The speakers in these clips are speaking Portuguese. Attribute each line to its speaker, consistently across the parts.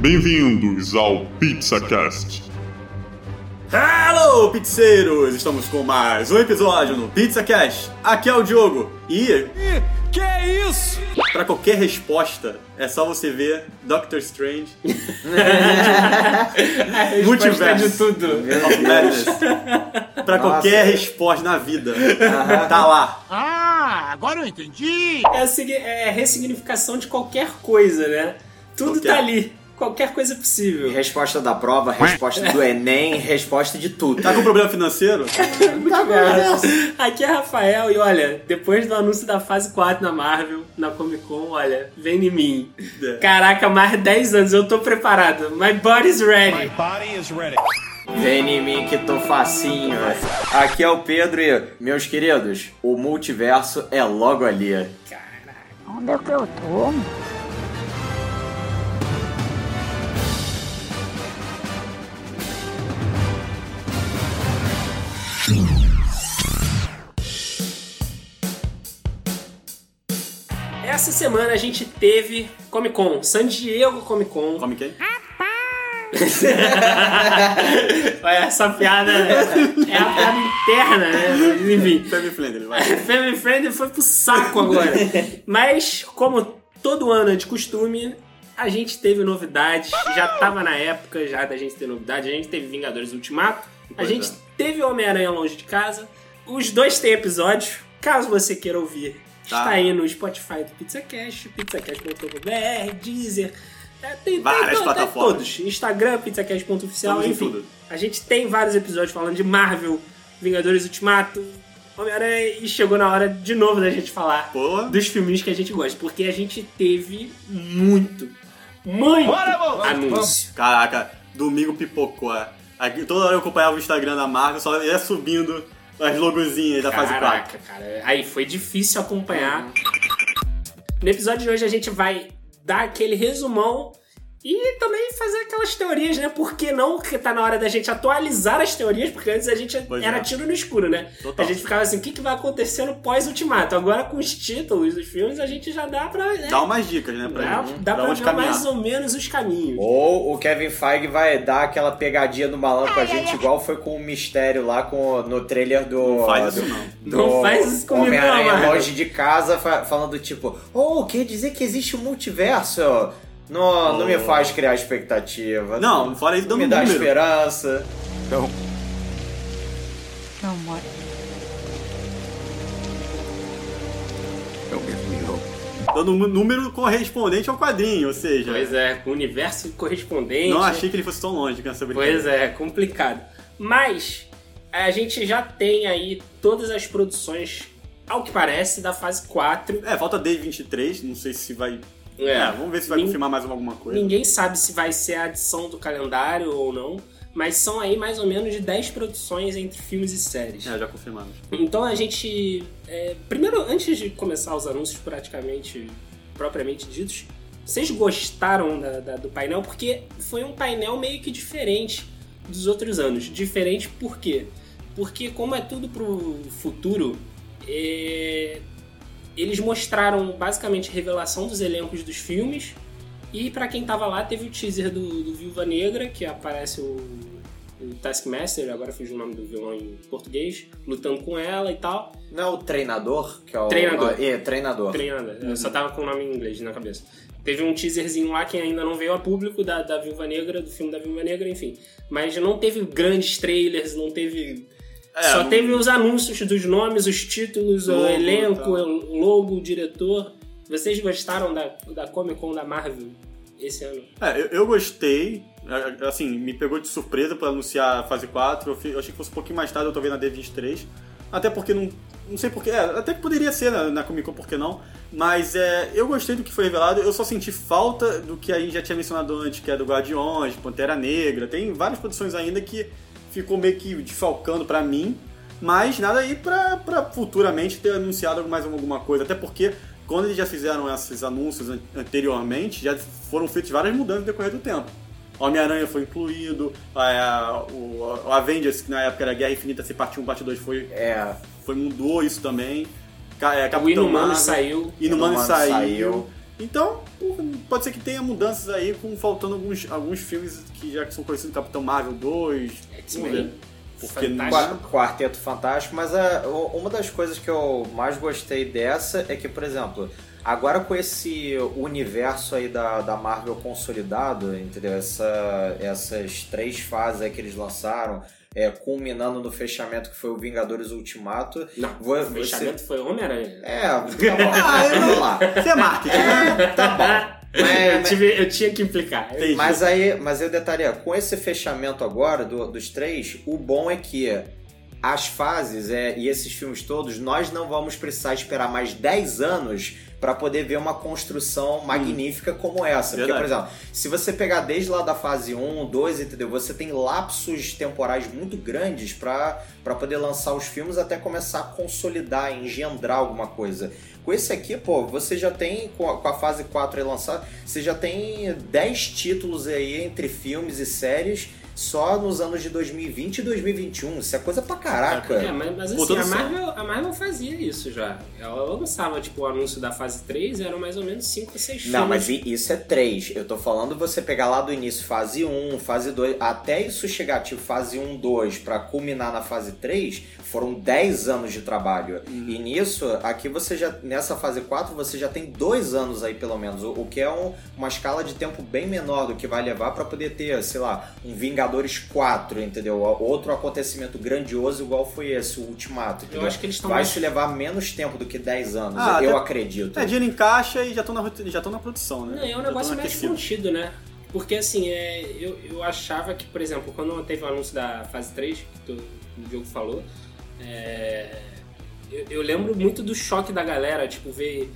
Speaker 1: Bem-vindos ao PizzaCast.
Speaker 2: Hello, pizzeiros! Estamos com mais um episódio no Pizza Cash. Aqui é o Diogo e
Speaker 3: Que é isso?
Speaker 2: para qualquer resposta é só você ver Doctor Strange Multiverso.
Speaker 4: de tudo.
Speaker 2: Pra qualquer resposta na vida, tá lá.
Speaker 3: Ah, agora eu entendi.
Speaker 4: É a, é a ressignificação de qualquer coisa, né? Tudo
Speaker 2: Qualquer.
Speaker 4: tá ali. Qualquer coisa possível.
Speaker 5: Resposta da prova, resposta do Enem, resposta de tudo.
Speaker 2: Tá com problema financeiro?
Speaker 4: Aqui é Rafael e olha, depois do anúncio da fase 4 na Marvel, na Comic Con, olha, vem em mim.
Speaker 2: É.
Speaker 4: Caraca, mais 10 anos, eu tô preparado. My body's ready.
Speaker 3: Body is ready.
Speaker 5: Vem em mim que tô facinho. Aqui é o Pedro e, meus queridos, o multiverso é logo ali.
Speaker 6: Onde é que eu tô?
Speaker 4: Essa semana a gente teve Comic Con, San Diego Comic Con.
Speaker 2: Come quem?
Speaker 4: Olha, essa piada é a piada interna, né? Enfim.
Speaker 2: Family Friendly, vai.
Speaker 4: Family Friendly foi pro saco agora. Mas, como todo ano é de costume, a gente teve novidades. Já tava na época já da gente ter novidade. A gente teve Vingadores Ultimato. A
Speaker 2: Pois
Speaker 4: gente
Speaker 2: é.
Speaker 4: teve Homem-Aranha Longe de Casa. Os dois têm episódios. Caso você queira ouvir,
Speaker 2: Tá.
Speaker 4: está aí no Spotify do PizzaCast, pizzacast.com.br, Deezer. É, tem,
Speaker 2: Várias
Speaker 4: tem,
Speaker 2: plataformas.
Speaker 4: todos. Instagram, pizzacast.oficial, enfim.
Speaker 2: tudo.
Speaker 4: A gente tem vários episódios falando de Marvel, Vingadores Ultimato, Homem-Aranha e chegou na hora de novo da gente falar
Speaker 2: Pô.
Speaker 4: dos filmes que a gente gosta, porque a gente teve muito, muito
Speaker 3: Bora, vamos,
Speaker 4: anúncio.
Speaker 2: Caraca, domingo pipocou. é. Aqui, toda hora eu acompanhava o Instagram da Marvel, só ia subindo as logozinhas da fase 4.
Speaker 4: Caraca, cara, aí foi difícil acompanhar. No episódio de hoje a gente vai dar aquele resumão e também fazer aquelas teorias, né? Por que não? Porque tá na hora da gente atualizar as teorias, porque antes a gente
Speaker 2: Pois
Speaker 4: era
Speaker 2: é.
Speaker 4: tiro no escuro, né?
Speaker 2: Total.
Speaker 4: A gente ficava assim, o que, que vai acontecer no pós-ultimato? Agora com os títulos dos filmes a gente já dá pra. Né?
Speaker 2: Dá umas dicas, né? Pra
Speaker 4: dá,
Speaker 2: gente.
Speaker 4: dá pra ver
Speaker 2: caminhar.
Speaker 4: mais ou menos os caminhos.
Speaker 5: Ou o Kevin Feige vai dar aquela pegadinha no malandro com a gente, igual foi com o Mistério lá com, no trailer do.
Speaker 2: Não faz
Speaker 5: do,
Speaker 2: isso, não.
Speaker 5: do
Speaker 4: Não faz isso comigo, não,
Speaker 5: Homem-Aranha longe de casa, fa- falando tipo, oh, quer dizer que existe um multiverso? Não, não me
Speaker 2: Oh.
Speaker 5: faz criar expectativa.
Speaker 2: Não, não fala isso
Speaker 5: não
Speaker 2: dando
Speaker 5: me dá
Speaker 2: número.
Speaker 5: esperança.
Speaker 6: Mãe.
Speaker 3: Don't hope.
Speaker 2: Dando um número correspondente ao quadrinho, ou seja,
Speaker 4: Pois é, com o universo correspondente.
Speaker 2: não achei que ele fosse tão longe com essa brincadeira.
Speaker 4: Pois é, complicado. Mas a gente já tem aí todas as produções, ao que parece, da fase 4.
Speaker 2: É, falta Day 23, não sei se vai.
Speaker 4: É.
Speaker 2: É, vamos ver se vai confirmar mais alguma coisa.
Speaker 4: Ninguém sabe se vai ser a adição do calendário ou não, mas são aí mais ou menos de 10 produções entre filmes e séries.
Speaker 2: É, já confirmamos.
Speaker 4: Então a gente. é, primeiro, antes de começar os anúncios praticamente propriamente ditos, vocês gostaram da- da- do painel? Porque foi um painel meio que diferente dos outros anos. Diferente por quê? Porque como é tudo pro futuro, é, eles mostraram basicamente revelação dos elencos dos filmes. E pra quem tava lá, teve o teaser do, do Viúva Negra, que aparece o, o Taskmaster, agora fiz o nome do vilão em português, lutando com ela e tal.
Speaker 5: Não é o treinador? Que é o,
Speaker 4: Treinador.
Speaker 5: É, treinador.
Speaker 4: Treinando, eu só tava com o nome em inglês na cabeça. Teve um teaserzinho lá que ainda não veio a público da, da Viúva Negra, do filme da Viúva Negra, enfim. Mas não teve grandes trailers, não teve.
Speaker 2: É,
Speaker 4: só
Speaker 2: não-
Speaker 4: teve os anúncios dos nomes, os títulos,
Speaker 2: Logo
Speaker 4: o elenco,
Speaker 2: tal.
Speaker 4: o logo, o diretor. Vocês gostaram da, da Comic Con da Marvel esse ano?
Speaker 2: É, eu, eu gostei. É, Assim, me pegou de surpresa pra anunciar a fase 4. Eu, eu achei que fosse um pouquinho mais tarde, eu tô vendo a D23. Até porque não. Não sei porquê. É, até que poderia ser na, na Comic Con, por que não? Mas é, eu gostei do que foi revelado. Eu só senti falta do que a gente já tinha mencionado antes, que é do Guardiões, Pantera Negra. Tem várias produções ainda que ficou meio que desfalcando pra mim. Mas nada aí pra, pra futuramente ter anunciado mais alguma coisa. Até porque quando eles já fizeram esses anúncios an- anteriormente, já foram feitas várias mudanças no decorrer do tempo. Homem-Aranha foi incluído, a- o, Avengers, que na época era Guerra Infinita, se parte 1, parte 2 foi,
Speaker 5: É,
Speaker 2: foi mudou isso também. Ca- é,
Speaker 4: o Inumano saiu.
Speaker 2: Inumano saiu.
Speaker 5: saiu.
Speaker 2: Então, pode ser que tenha mudanças aí, com faltando alguns, alguns filmes que já são conhecidos, Capitão Marvel 2,
Speaker 4: X-Men.
Speaker 2: vamos ver. Porque não-
Speaker 4: Fantástico.
Speaker 5: Qua- Quarteto Fantástico, mas a- o- uma das coisas que eu mais gostei dessa é que, por exemplo, agora com esse universo aí da, da Marvel consolidado, entendeu? Essa, essas três fases aí que eles lançaram, é, culminando no fechamento que foi o Vingadores Ultimato.
Speaker 4: Não,
Speaker 5: vo-
Speaker 4: o fechamento foi Homem-Aranha.
Speaker 5: É, tá bom.
Speaker 2: Ah, eu
Speaker 5: lá.
Speaker 2: Isso é marketing, né?
Speaker 5: Tá bom.
Speaker 4: eu,
Speaker 5: Mas,
Speaker 4: tive- eu tinha que implicar.
Speaker 5: Mas aí, mas aí o detalhe é, com esse fechamento agora do- dos três, o bom é que as fases é, e esses filmes todos, nós não vamos precisar esperar mais 10 anos para poder ver uma construção magnífica como essa. Porque, por
Speaker 2: Verdade.
Speaker 5: exemplo, se você pegar desde lá da fase 1, 2, entendeu? Você tem lapsos temporais muito grandes para poder lançar os filmes até começar a consolidar, engendrar alguma coisa. Com esse aqui, pô, você já tem, com a, com a fase 4 aí lançada, você já tem 10 títulos aí entre filmes e séries só nos anos de 2020 e 2021. Isso é coisa pra caraca.
Speaker 4: É, mas, mas assim, a. Marvel, a Marvel fazia isso já. Ela lançava, tipo, o anúncio da fase 3, eram mais ou menos 5 ou 6 filmes.
Speaker 5: Não, mas isso é 3. Eu tô falando você pegar lá do início fase 1, fase 2, até isso chegar tipo fase 1, 2 pra culminar na fase 3, foram 10 anos de trabalho. E nisso, aqui você já nessa fase 4, você já tem dois anos aí pelo menos, o, o que é um- uma escala de tempo bem menor do que vai levar pra poder ter, sei lá, um Vingadores 4, entendeu? Outro acontecimento grandioso igual foi esse, o Ultimato.
Speaker 4: Eu
Speaker 5: entendeu?
Speaker 4: acho que eles estão
Speaker 5: vai
Speaker 4: mais-
Speaker 5: se levar menos tempo do que 10 anos,
Speaker 2: Ah,
Speaker 5: eu
Speaker 2: até-
Speaker 5: acredito.
Speaker 2: É, dinheiro em caixa e já estão na, já estão na produção, né?
Speaker 4: Não, é um
Speaker 2: Já
Speaker 4: negócio mais contido, né? Porque assim, é, eu, eu achava que, por exemplo, quando teve o anúncio da fase 3, que tu- o Diogo falou, é, eu, eu lembro muito do choque da galera, tipo, ver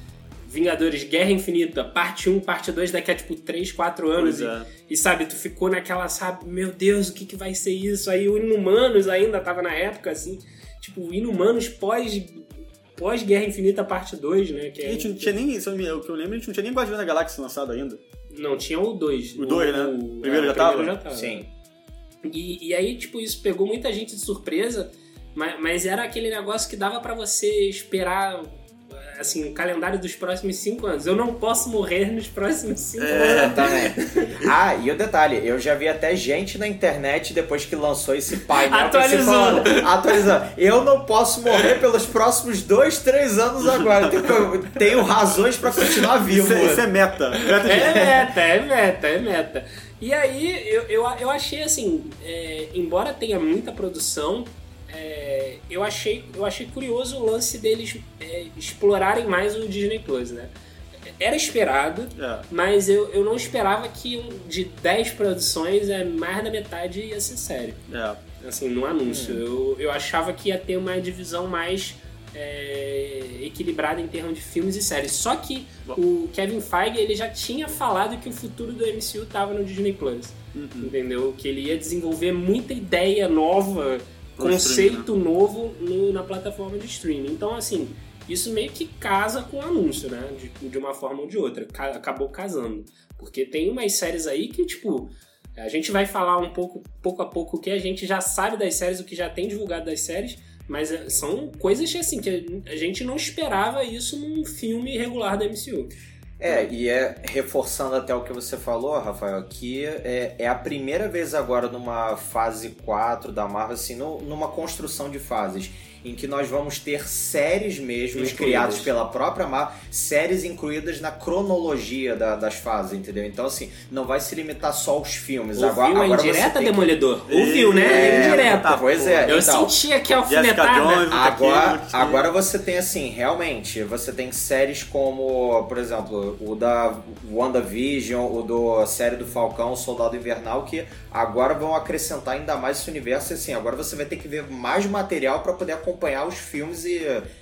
Speaker 4: Vingadores Guerra Infinita, parte 1, parte 2, daqui a tipo 3, 4 anos. E,
Speaker 2: é.
Speaker 4: e, sabe, tu ficou naquela, sabe, meu Deus, o que, que vai ser isso? Aí o Inumanos ainda tava na época, assim, tipo, o Inumanos pós. Pós-Guerra Infinita Parte 2, né? Que
Speaker 2: A
Speaker 4: é-
Speaker 2: gente não tinha nem, se eu me- o que eu lembro, a gente não tinha nem Guardiões da Galáxia lançado ainda.
Speaker 4: Não, tinha o 2.
Speaker 2: O dois, né? O primeiro já tava?
Speaker 5: Sim.
Speaker 4: E, e aí, tipo, isso pegou muita gente de surpresa, mas, mas era aquele negócio que dava pra você esperar, assim, o calendário dos próximos cinco anos. Eu não posso morrer nos próximos cinco anos.
Speaker 5: Exatamente. Ah, e o detalhe, eu já vi até gente na internet depois que lançou esse painel
Speaker 4: Atualizando.
Speaker 5: falando, atualizando. Eu não posso morrer pelos próximos dois, três anos agora. Eu tenho, tenho razões pra continuar vivo.
Speaker 2: Isso, é- isso é meta. Meta de-
Speaker 4: É meta, é meta, é meta. E aí, eu, eu, eu achei assim, é, embora tenha muita produção, é, eu, achei, eu achei curioso o lance deles é, explorarem mais o Disney Plus, né? Era esperado,
Speaker 2: É.
Speaker 4: mas eu, eu não esperava que um- de 10 produções, é, mais da metade ia ser sério.
Speaker 2: É.
Speaker 4: Assim, no anúncio. Eu, eu achava que ia ter uma divisão mais é, equilibrada em termos de filmes e séries. Só que o Kevin Feige ele já tinha falado que o futuro do MCU estava no Disney Plus. Entendeu? Que ele ia desenvolver muita ideia nova, Conceito novo no- na plataforma de streaming. Então, assim, isso meio que casa com o anúncio, né? De, de uma forma ou de outra. Ca- acabou casando. Porque tem umas séries aí que, tipo, a gente vai falar um pouco, pouco a pouco o que a gente já sabe das séries, o que já tem divulgado das séries, mas é, são coisas assim que a gente não esperava isso num filme regular da MCU.
Speaker 5: É, e é reforçando até o que você falou, Rafael, que é, é a primeira vez agora numa fase 4 da Marvel, assim, no- numa construção de fases, em que nós vamos ter séries mesmo criadas pela própria Marvel, séries incluídas na cronologia da- das fases, entendeu? Então, assim, não vai se limitar só aos filmes.
Speaker 4: Ouviu
Speaker 5: agora,
Speaker 4: a
Speaker 5: agora você
Speaker 4: indireta,
Speaker 5: que-
Speaker 4: Demolidor? Ouviu, né?
Speaker 5: É,
Speaker 4: indireta.
Speaker 5: tá, pois é.
Speaker 4: Eu
Speaker 5: então,
Speaker 4: senti que a alfinetada.
Speaker 2: Jones,
Speaker 5: Agora,
Speaker 2: Cage,
Speaker 5: agora você tem assim, realmente, você tem séries como, por exemplo, o da WandaVision, o do série do Falcão, Soldado Invernal, que agora vão acrescentar ainda mais esse universo. e, Assim, agora você vai ter que ver mais material para poder acompanhar os filmes e,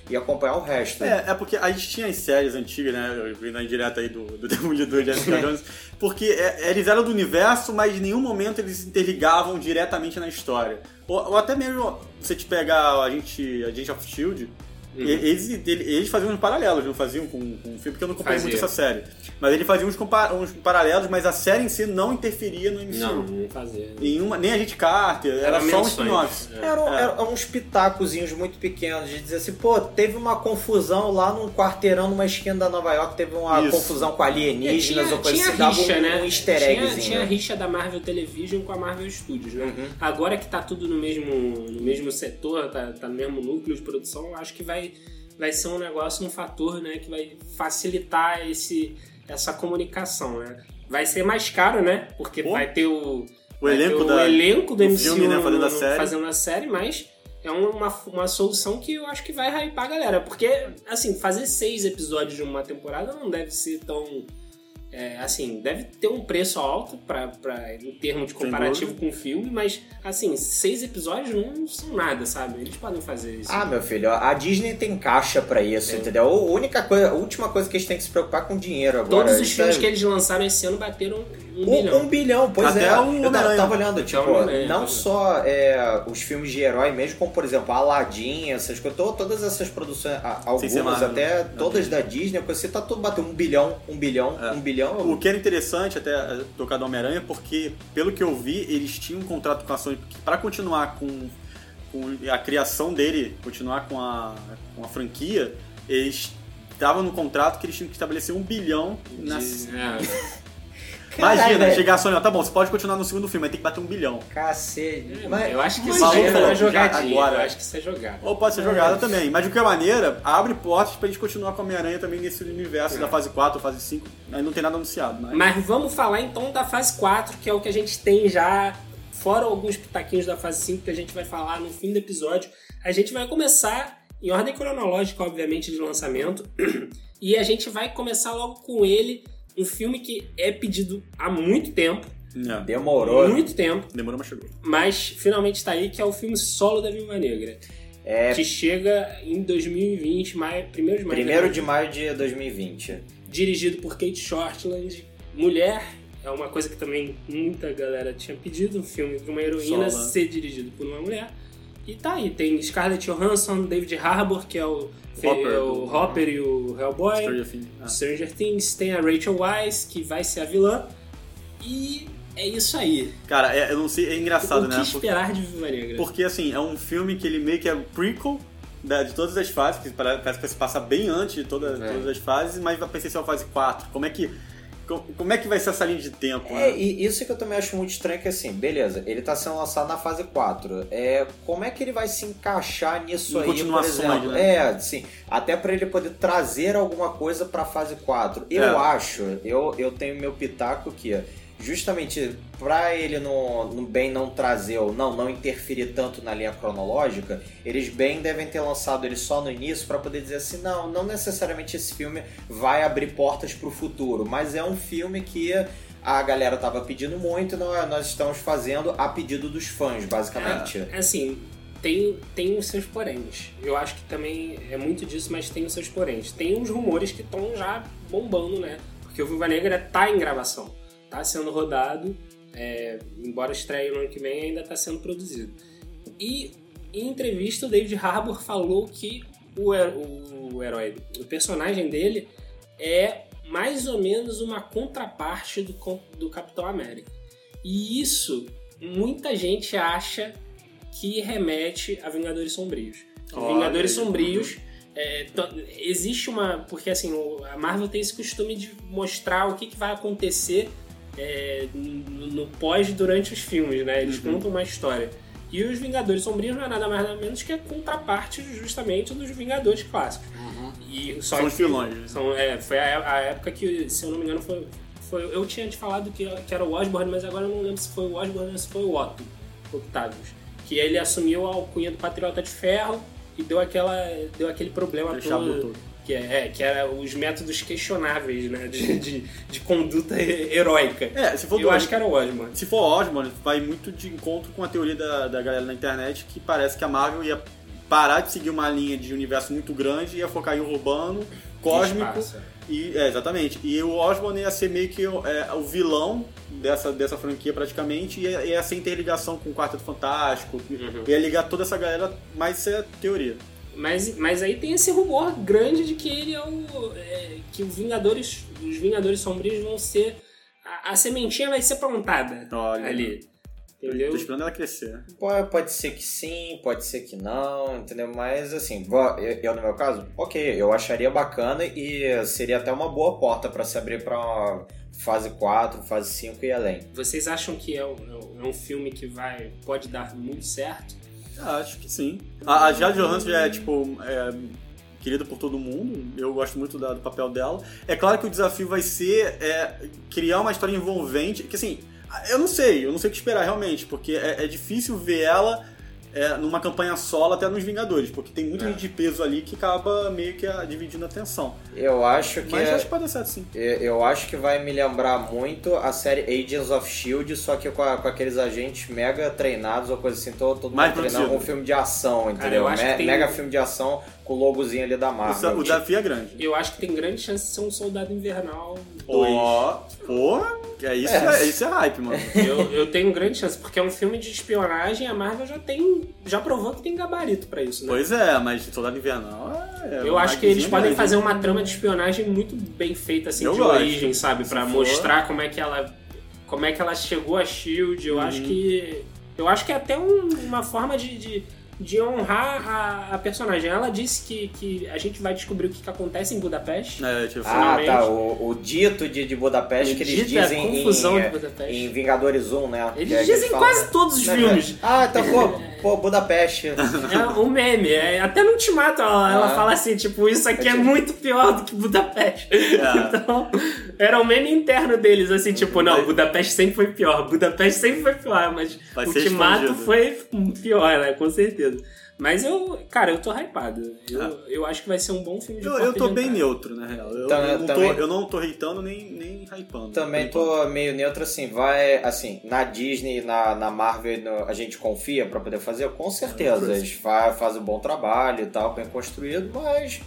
Speaker 5: e acompanhar o resto.
Speaker 2: É, é porque a gente tinha as séries antigas, né? Eu vi na indireta aí do, do Demolidor de Jessica Jones, porque é, eles eram do universo, mas em nenhum momento eles se interligavam diretamente na história. Ou, ou até mesmo, você te pegar a gente, a gente of Shield,
Speaker 4: Uhum.
Speaker 2: Eles, ele- eles faziam uns paralelos, não faziam com, com o filme, porque eu não acompanhei muito essa série. Mas ele fazia uns, uns paralelos, mas a série em si não interferia no MCU.
Speaker 4: Não, não fazia.
Speaker 2: Nenhuma, nem a gente Carter, era,
Speaker 4: Era
Speaker 2: só um spin-off.
Speaker 4: É.
Speaker 5: Eram, eram uns pitacozinhos muito pequenos de dizer assim, pô, teve uma confusão lá num quarteirão numa esquina da Nova York, teve uma
Speaker 2: Isso.
Speaker 5: confusão com alienígenas
Speaker 4: tinha,
Speaker 5: ou coisa
Speaker 4: tinha
Speaker 5: assim, dava
Speaker 4: rixa,
Speaker 5: um,
Speaker 4: né?
Speaker 5: um easter
Speaker 4: tinha,
Speaker 5: eggzinho.
Speaker 4: tinha a rixa da Marvel Television com a Marvel Studios, né?
Speaker 5: Uhum.
Speaker 4: Agora que tá tudo no mesmo, no mesmo setor, tá, tá no mesmo núcleo de produção, acho que vai, vai ser um negócio, um fator, né? Que vai facilitar esse, essa comunicação, né? Vai ser mais caro, né? Porque
Speaker 2: Pô.
Speaker 4: vai ter o,
Speaker 2: O
Speaker 4: vai ter
Speaker 2: elenco
Speaker 4: o
Speaker 2: da-
Speaker 4: elenco do,
Speaker 2: do
Speaker 4: MCU
Speaker 2: filme, né, fazendo a série.
Speaker 4: fazendo a série, mas é uma, uma solução que eu acho que vai hypar a galera. Porque, assim, fazer seis episódios de uma temporada não deve ser tão. É, assim, deve ter um preço alto pra, pra, em termos de comparativo com o filme, mas, assim, seis episódios não são nada, sabe? Eles podem fazer isso.
Speaker 5: Ah, meu filho, a Disney tem caixa pra isso, entendeu? A única coisa, a última coisa que eles têm que se preocupar é com dinheiro agora.
Speaker 4: Todos os filmes
Speaker 5: é-
Speaker 4: que eles lançaram esse ano bateram um,
Speaker 5: Um,
Speaker 4: bilhão.
Speaker 5: um bilhão, pois
Speaker 2: Até
Speaker 5: é.
Speaker 2: o
Speaker 5: eu ta-
Speaker 2: Homem-Aranha.
Speaker 5: tava olhando, tipo, não
Speaker 4: é.
Speaker 5: só é, os filmes de herói mesmo, como por exemplo, Aladdin, essas coisas, to- todas essas produções, algumas
Speaker 2: Marvel,
Speaker 5: até
Speaker 2: né?
Speaker 5: todas da Disney, você tá tudo batendo um bilhão, um bilhão,
Speaker 2: É.
Speaker 5: um bilhão.
Speaker 2: O que era interessante até eh, tocar do Homem-Aranha, porque, pelo que eu vi, eles tinham um contrato com a Sony para continuar com, com a criação dele, continuar com a, com a franquia, eles estavam no contrato que eles tinham que estabelecer um bilhão na.
Speaker 4: De- é.
Speaker 5: Caralho,
Speaker 2: Imagina,
Speaker 5: velho.
Speaker 2: chegar a Sony, ó, tá bom, você pode continuar no segundo filme, mas tem que bater um bilhão.
Speaker 5: Cacete.
Speaker 4: É,
Speaker 5: Mas-
Speaker 4: eu acho que isso é uma jogadinha.
Speaker 2: agora.
Speaker 4: Eu acho que isso é jogada.
Speaker 2: Ou pode ser jogada também. Mas de qualquer maneira, abre portas pra gente continuar com a Homem-Aranha também nesse universo da fase 4, fase 5. Aí não tem nada anunciado, mas.
Speaker 4: Mas vamos falar então da fase 4, que é o que a gente tem já, fora alguns pitaquinhos da fase 5 que a gente vai falar no fim do episódio. A gente vai começar em ordem cronológica, obviamente, de lançamento. E a gente vai começar logo com ele, um filme que é pedido há muito tempo.
Speaker 2: É,
Speaker 5: Demorou.
Speaker 4: Muito tempo,
Speaker 2: demorou, mas chegou.
Speaker 4: mas finalmente tá aí, que é o filme solo da Viúva Negra.
Speaker 5: É,
Speaker 4: Que chega em 2020, maio, primeiro de maio.
Speaker 5: primeiro
Speaker 4: né?
Speaker 5: de maio de 2020.
Speaker 4: dirigido por Kate Shortland, mulher. É uma coisa que também muita galera tinha pedido, um filme de uma heroína
Speaker 2: Solo.
Speaker 4: ser dirigido por uma mulher. E tá aí, tem Scarlett Johansson, David Harbour, que é o
Speaker 2: Hopper,
Speaker 4: é o
Speaker 2: do-
Speaker 4: Hopper e o Hellboy,
Speaker 2: Stranger Things. Ah.
Speaker 4: Stranger Things, tem a Rachel Weisz, que vai ser a vilã. E é isso aí.
Speaker 2: Cara, é, eu não sei, é engraçado,
Speaker 4: o que
Speaker 2: né?
Speaker 4: esperar de Viúva Negra?
Speaker 2: Porque assim, é um filme que ele meio que é um prequel da- de todas as fases, que pare- parece que se passar bem antes de toda-
Speaker 4: É.
Speaker 2: todas as fases, mas vai ser uma fase 4. Como é que. Co- Como é que vai ser essa linha de tempo?
Speaker 5: É,
Speaker 2: né?
Speaker 5: e isso que eu também acho muito estranho, que assim, beleza, ele tá sendo lançado na fase 4. É, como é que ele vai se encaixar nisso
Speaker 2: Em
Speaker 5: aí, por exemplo?
Speaker 2: né?
Speaker 5: É, sim, até pra ele poder trazer alguma coisa pra fase 4. Eu
Speaker 2: É.
Speaker 5: acho, eu, eu tenho meu pitaco que justamente pra ele não, não bem não trazer ou não, não interferir tanto na linha cronológica, eles bem devem ter lançado ele só no início pra poder dizer assim, não, não necessariamente esse filme vai abrir portas pro futuro, mas é um filme que a galera tava pedindo muito nós, nós estamos fazendo a pedido dos fãs, basicamente.
Speaker 4: É, assim, tem, tem os seus poréns. Eu acho que também é muito disso, mas tem os seus poréns. Tem uns rumores que estão já bombando, né? Porque o Viúva Negra tá em gravação. Tá sendo rodado, é, embora estreie no ano que vem, ainda tá sendo produzido. E em entrevista, o David Harbour falou que o, o herói, o personagem dele é mais ou menos uma contraparte do, do Capitão América. E isso muita gente acha que remete a Vingadores Sombrios.
Speaker 2: Olha
Speaker 4: Vingadores
Speaker 2: aí.
Speaker 4: Sombrios é, existe uma. Porque assim, a Marvel tem esse costume de mostrar o que, que vai acontecer é, no, pós durante os filmes, né? Eles
Speaker 2: Uhum.
Speaker 4: contam uma história. E os Vingadores Sombrios não é nada mais nada menos que a contraparte justamente dos Vingadores clássicos. E só
Speaker 2: São os vilões, né?
Speaker 4: São, é, foi a, a época que, se eu não me engano, foi. foi eu tinha te falado que, que era o Osborn, mas agora eu não lembro se foi o Osborn ou se foi o Otto Octavius. Que ele assumiu a alcunha do Patriota de Ferro e deu, aquela, deu aquele problema todo. Que, é, é, que era os métodos questionáveis, né? De, de, de conduta he- heróica.
Speaker 2: É, se for
Speaker 4: eu
Speaker 2: do-
Speaker 4: acho que era o Osborn.
Speaker 2: Se for Osborn, vai muito de encontro com a teoria da, da galera na internet que parece que a Marvel ia parar de seguir uma linha de universo muito grande e ia focar em urbano, cósmico. E, é, exatamente. E o Osborn ia ser meio que o- é, o vilão dessa, dessa franquia praticamente, e ia, ia ser interligação com o Quarteto Fantástico,
Speaker 4: Uhum.
Speaker 2: ia ligar toda essa galera, mas isso é teoria.
Speaker 4: Mas, mas aí tem esse rumor grande de que ele é o. é, que os Vingadores. Os Vingadores Sombrios vão ser. A, a sementinha vai ser plantada
Speaker 2: Olha.
Speaker 4: ali.
Speaker 2: Tô
Speaker 4: Entendeu?
Speaker 2: esperando ela crescer.
Speaker 5: Pode, pode ser que sim, pode ser que não, entendeu? Mas assim, eu, eu, no meu caso, ok, eu acharia bacana e seria até uma boa porta pra se abrir pra fase 4, fase 5 e além.
Speaker 4: Vocês acham que é um, é um filme que vai pode dar muito certo?
Speaker 2: Acho que sim. A, a Jade Johansson já é, tipo, é, querida por todo mundo. Eu gosto muito da- do papel dela. É claro que o desafio vai ser é, criar uma história envolvente. Que assim, eu não sei, eu não sei o que esperar realmente, porque é, é difícil ver ela é, numa campanha solo até nos Vingadores, porque tem muita
Speaker 5: É.
Speaker 2: gente de peso ali que acaba meio que ah, dividindo a atenção.
Speaker 5: Eu acho que
Speaker 2: Mas
Speaker 5: é-
Speaker 2: acho que pode dar certo sim.
Speaker 5: eu acho que vai me lembrar muito a série Agents of Shield, só que com, a- com aqueles agentes mega treinados ou coisa assim, todo, todo
Speaker 2: Mais
Speaker 5: mundo treinando um filme de ação, entendeu?
Speaker 4: eu acho que
Speaker 5: Me-
Speaker 4: tem-
Speaker 5: Mega filme de ação com o logozinho ali da
Speaker 2: O,
Speaker 5: Marvel.
Speaker 2: sa- o desafio é grande.
Speaker 4: Eu acho que tem grande chance de ser um soldado invernal 2.
Speaker 2: Ó, porra, é isso,
Speaker 5: É.
Speaker 2: é. isso é hype, mano.
Speaker 4: Eu, eu tenho grande chance, porque é um filme de espionagem a Marvel já tem. já provou que tem gabarito pra isso, né?
Speaker 2: Pois é, mas Soldado Invernal é.
Speaker 4: Eu acho que eles podem fazer uma trama de espionagem muito bem feita, assim,
Speaker 2: Eu
Speaker 4: de
Speaker 2: gosto.
Speaker 4: origem, sabe?
Speaker 2: For.
Speaker 4: mostrar como é que ela. como é que ela chegou a Shield. Eu
Speaker 2: Uhum.
Speaker 4: acho que. Eu acho que é até um- uma forma de. de de honrar a, a personagem. Ela disse que, que a gente vai descobrir o que, que acontece em Budapeste.
Speaker 2: É, tipo,
Speaker 5: Ah,
Speaker 4: finalmente.
Speaker 5: tá. O, o dito de, de Budapeste
Speaker 4: O
Speaker 5: que eles
Speaker 4: é
Speaker 5: dizem
Speaker 4: confusão
Speaker 5: em,
Speaker 4: de Budapeste.
Speaker 5: em Vingadores 1, né?
Speaker 4: Eles
Speaker 5: Que é que
Speaker 4: dizem
Speaker 5: falam,
Speaker 4: quase
Speaker 5: né?
Speaker 4: todos os
Speaker 5: Né,
Speaker 4: filmes.
Speaker 5: Ah, então, pô, pô Budapeste.
Speaker 4: É um meme. É, até no Ultimato ela, ela
Speaker 5: Ah.
Speaker 4: fala assim, tipo, isso aqui é muito pior do que Budapeste.
Speaker 2: É.
Speaker 4: Então, era um meme interno deles, assim, tipo, não, Budapeste sempre foi pior, Budapeste sempre foi pior, mas
Speaker 2: Vai
Speaker 4: Ultimato foi pior, né? Com certeza. Mas eu, cara, eu tô hypado. Eu,
Speaker 2: Ah.
Speaker 4: eu acho que vai ser um bom filme de
Speaker 2: Eu, eu tô
Speaker 4: de
Speaker 2: bem neutro, na real. Eu,
Speaker 5: Também-
Speaker 2: eu não, tô,
Speaker 5: também.
Speaker 2: eu não tô hateando nem, nem hypando.
Speaker 5: Também tô meio neutro assim, vai assim, na Disney, na, na Marvel, no- a gente confia pra poder fazer? Com certeza, eles fa- fazem um bom trabalho e tal, bem construído, mas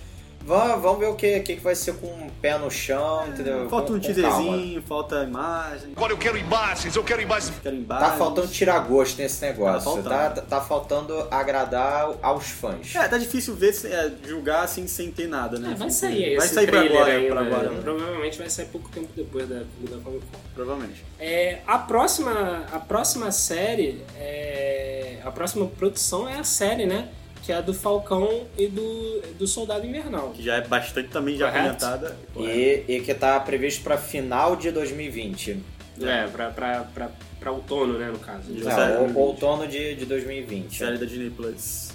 Speaker 5: va- vamos ver o que, que, que vai ser com o pé no chão, entendeu?
Speaker 2: Falta
Speaker 5: Com-
Speaker 2: um teaserzinho, falta imagem,
Speaker 3: Agora eu quero imagens, eu quero imagens.
Speaker 2: quero embaixo.
Speaker 5: Tá faltando tirar gosto nesse negócio,
Speaker 2: Tá
Speaker 5: tá,
Speaker 2: faltando.
Speaker 5: tá, faltando agradar aos fãs.
Speaker 2: É, tá difícil ver, é, julgar assim sem ter nada, né?
Speaker 4: É, vai sair
Speaker 2: Vai sair pra agora,
Speaker 4: ainda.
Speaker 2: pra agora, né?
Speaker 4: Provavelmente vai sair pouco tempo depois da, da Comic Con.
Speaker 2: Provavelmente.
Speaker 4: É, a próxima a próxima série é, a próxima produção é a série né que é a do Falcão e do, do Soldado Invernal
Speaker 2: Que já é bastante também já
Speaker 4: Correto.
Speaker 2: comentada.
Speaker 5: E, e que tá previsto pra final de 2020.
Speaker 4: é pra, pra, pra, pra outono né no caso
Speaker 2: Isso.
Speaker 4: e
Speaker 5: Não, outono de, de 2020.
Speaker 2: Série da Disney Plus.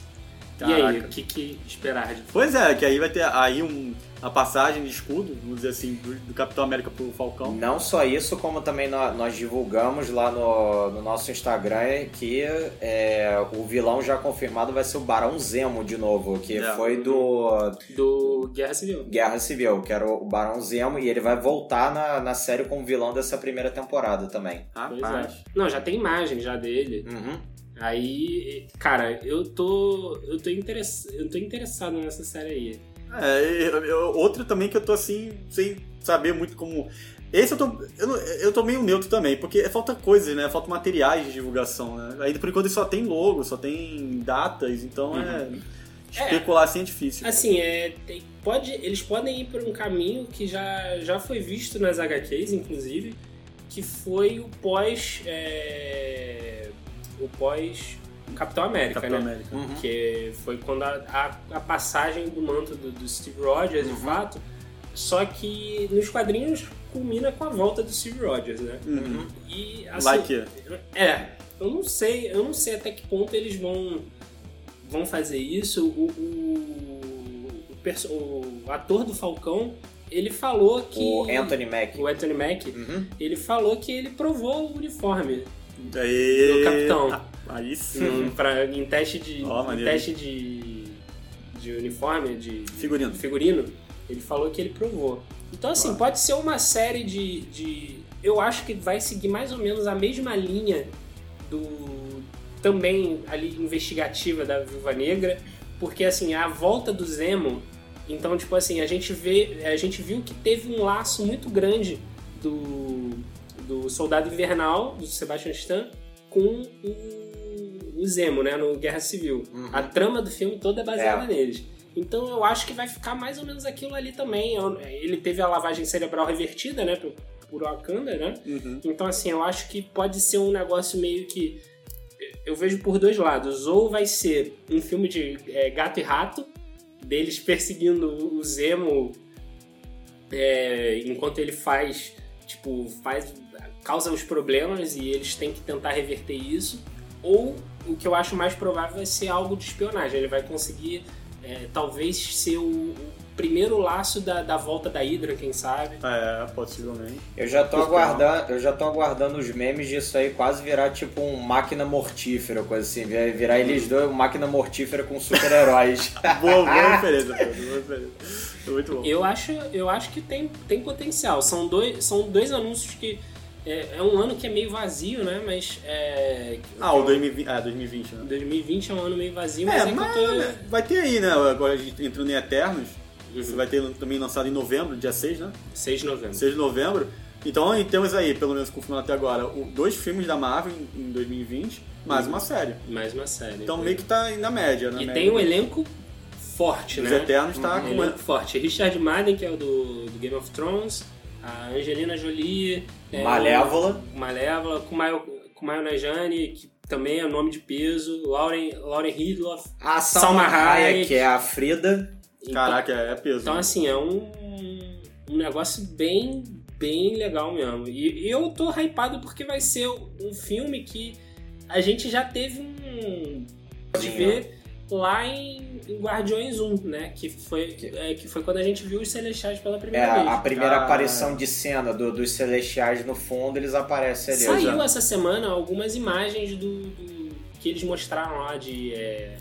Speaker 4: Aí
Speaker 2: Caraca.
Speaker 4: o que, que esperar de
Speaker 2: Pois é, que aí vai ter aí um, a passagem de escudo, vamos dizer assim, do, do Capitão América pro Falcão.
Speaker 5: Não só isso, como também nó- nós divulgamos lá no, no nosso Instagram que é, o vilão já confirmado vai ser o Barão Zemo de novo, que
Speaker 2: É.
Speaker 5: foi do
Speaker 4: do Guerra Civil
Speaker 5: Guerra Civil, que era o Barão Zemo, e ele vai voltar na, na série como vilão dessa primeira temporada também.
Speaker 4: pois
Speaker 2: Rapaz.
Speaker 4: é. não já tem imagem já dele
Speaker 5: Uhum.
Speaker 4: Aí cara eu tô eu tô, interess, eu tô interessado nessa série aí
Speaker 2: É, eu- eu- outro também que eu tô assim, sem saber muito como. Esse eu tô. Eu, eu tô meio neutro também, porque falta coisas, né? Falta materiais de divulgação, né? Ainda por enquanto só tem logo, só tem datas, então é. Especular assim é difícil.
Speaker 4: Assim, é, pode, eles podem ir por um caminho que já, já foi visto nas HQs, inclusive, que foi o pós. é, o pós Capitão América,
Speaker 2: Capitão
Speaker 4: né?
Speaker 2: América.
Speaker 5: Uhum.
Speaker 4: Que foi quando a, a, a passagem do manto do, do Steve Rogers,
Speaker 2: Uhum.
Speaker 4: de fato. Só que nos quadrinhos culmina com a volta do Steve Rogers, né?
Speaker 2: Uhum.
Speaker 4: E assim,
Speaker 2: Like it.
Speaker 4: é, eu não sei, eu não sei até que ponto eles vão vão fazer isso. O, o, o, o ator do Falcão, ele falou que
Speaker 5: O Anthony Mack.
Speaker 4: o Anthony Mack,
Speaker 5: Uhum.
Speaker 4: ele falou que ele provou o uniforme
Speaker 2: Aê.
Speaker 4: do Capitão.
Speaker 2: Ah, Aí sim.
Speaker 4: no- pra, em teste de
Speaker 2: Ó,
Speaker 4: em teste de, de uniforme de
Speaker 2: Figurino.
Speaker 4: figurino, ele falou que ele provou. Então, assim, pode ser uma série de, de. Eu acho que vai seguir mais ou menos a mesma linha do. também ali investigativa da Viúva Negra, porque, assim, a volta do Zemo. Então, tipo assim, a gente vê. A gente viu que teve um laço muito grande do. Do Soldado Invernal, do Sebastian Stan, com o, o Zemo, né, no Guerra Civil. A trama do filme toda é baseada
Speaker 5: É.
Speaker 4: neles. Então eu acho que vai ficar mais ou menos aquilo ali também. Eu- Ele teve a lavagem cerebral revertida, né, por, por Wakanda, né? Então assim, eu acho que pode ser um negócio meio que eu vejo por dois lados. Ou vai ser um filme de é, gato e rato, deles perseguindo o Zemo é, enquanto ele faz, tipo, faz, causa os problemas e eles têm que tentar reverter isso. Ou o que eu acho mais provável vai ser algo de espionagem. Ele vai conseguir, é, talvez, ser o, o primeiro laço da, da volta da Hydra, quem sabe.
Speaker 2: É, possivelmente.
Speaker 5: Eu já tô aguardando, eu já tô aguardando os memes disso aí quase virar tipo um máquina mortífera, coisa assim, virar eles dois, uma máquina mortífera com super-heróis.
Speaker 2: Boa, boa referência, Pedro. Boa referência. Muito bom.
Speaker 4: Eu acho, eu acho que tem, tem potencial. São dois, são dois anúncios que. É, é um ano que é meio vazio, né? Mas. É,
Speaker 2: Ah, o 2020, é, 2020, né?
Speaker 4: 2020 é um ano meio vazio, mas
Speaker 2: É,
Speaker 4: é,
Speaker 2: mas
Speaker 4: tô.
Speaker 2: vai ter aí, né? Agora a gente entrando em Eternos. Isso vai ter também lançado em novembro, dia 6, né?
Speaker 4: 6 de novembro.
Speaker 2: 6 de novembro. Então temos aí, pelo menos confirmado até agora, dois filmes da Marvel em em 2020, mais uma série.
Speaker 4: Mais uma série.
Speaker 2: Então meio que tá na média, né?
Speaker 4: E tem um elenco forte,
Speaker 2: Os
Speaker 4: né?
Speaker 2: Eternos tá
Speaker 4: Um
Speaker 2: com uma...
Speaker 4: elenco forte. Richard Madden, que é o do, do Game of Thrones, a Angelina Jolie, é,
Speaker 5: Malévola.
Speaker 4: o- Malévola, Kumail, Kumail Najani, que também é nome de peso, Lauren, Lauren Ridloff.
Speaker 5: A
Speaker 4: Salma
Speaker 5: Salma Hayek, que é a Frida.
Speaker 2: Caraca, é, é peso.
Speaker 4: Então,
Speaker 2: né?
Speaker 4: assim, é um, um negócio bem, bem legal mesmo. E, e eu tô hypado porque vai ser um filme que a gente já teve um. de ver lá em, em Guardiões 1, né? Que foi, é, que foi quando a gente viu os Celestiais pela
Speaker 5: É
Speaker 4: primeira vez.
Speaker 5: a primeira
Speaker 2: Ah.
Speaker 5: aparição de cena do- dos celestiais no fundo, eles aparecem ali.
Speaker 4: Saiu
Speaker 2: já.
Speaker 4: essa semana algumas imagens do, do- que eles mostraram lá de. É,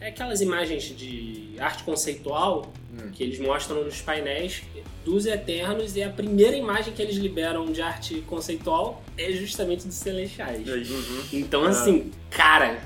Speaker 4: é aquelas imagens de arte conceitual que eles mostram nos painéis dos Eternos e a primeira imagem que eles liberam de arte conceitual é justamente dos Celestiais.
Speaker 2: Aí?
Speaker 4: Então,
Speaker 2: É.
Speaker 4: assim, cara,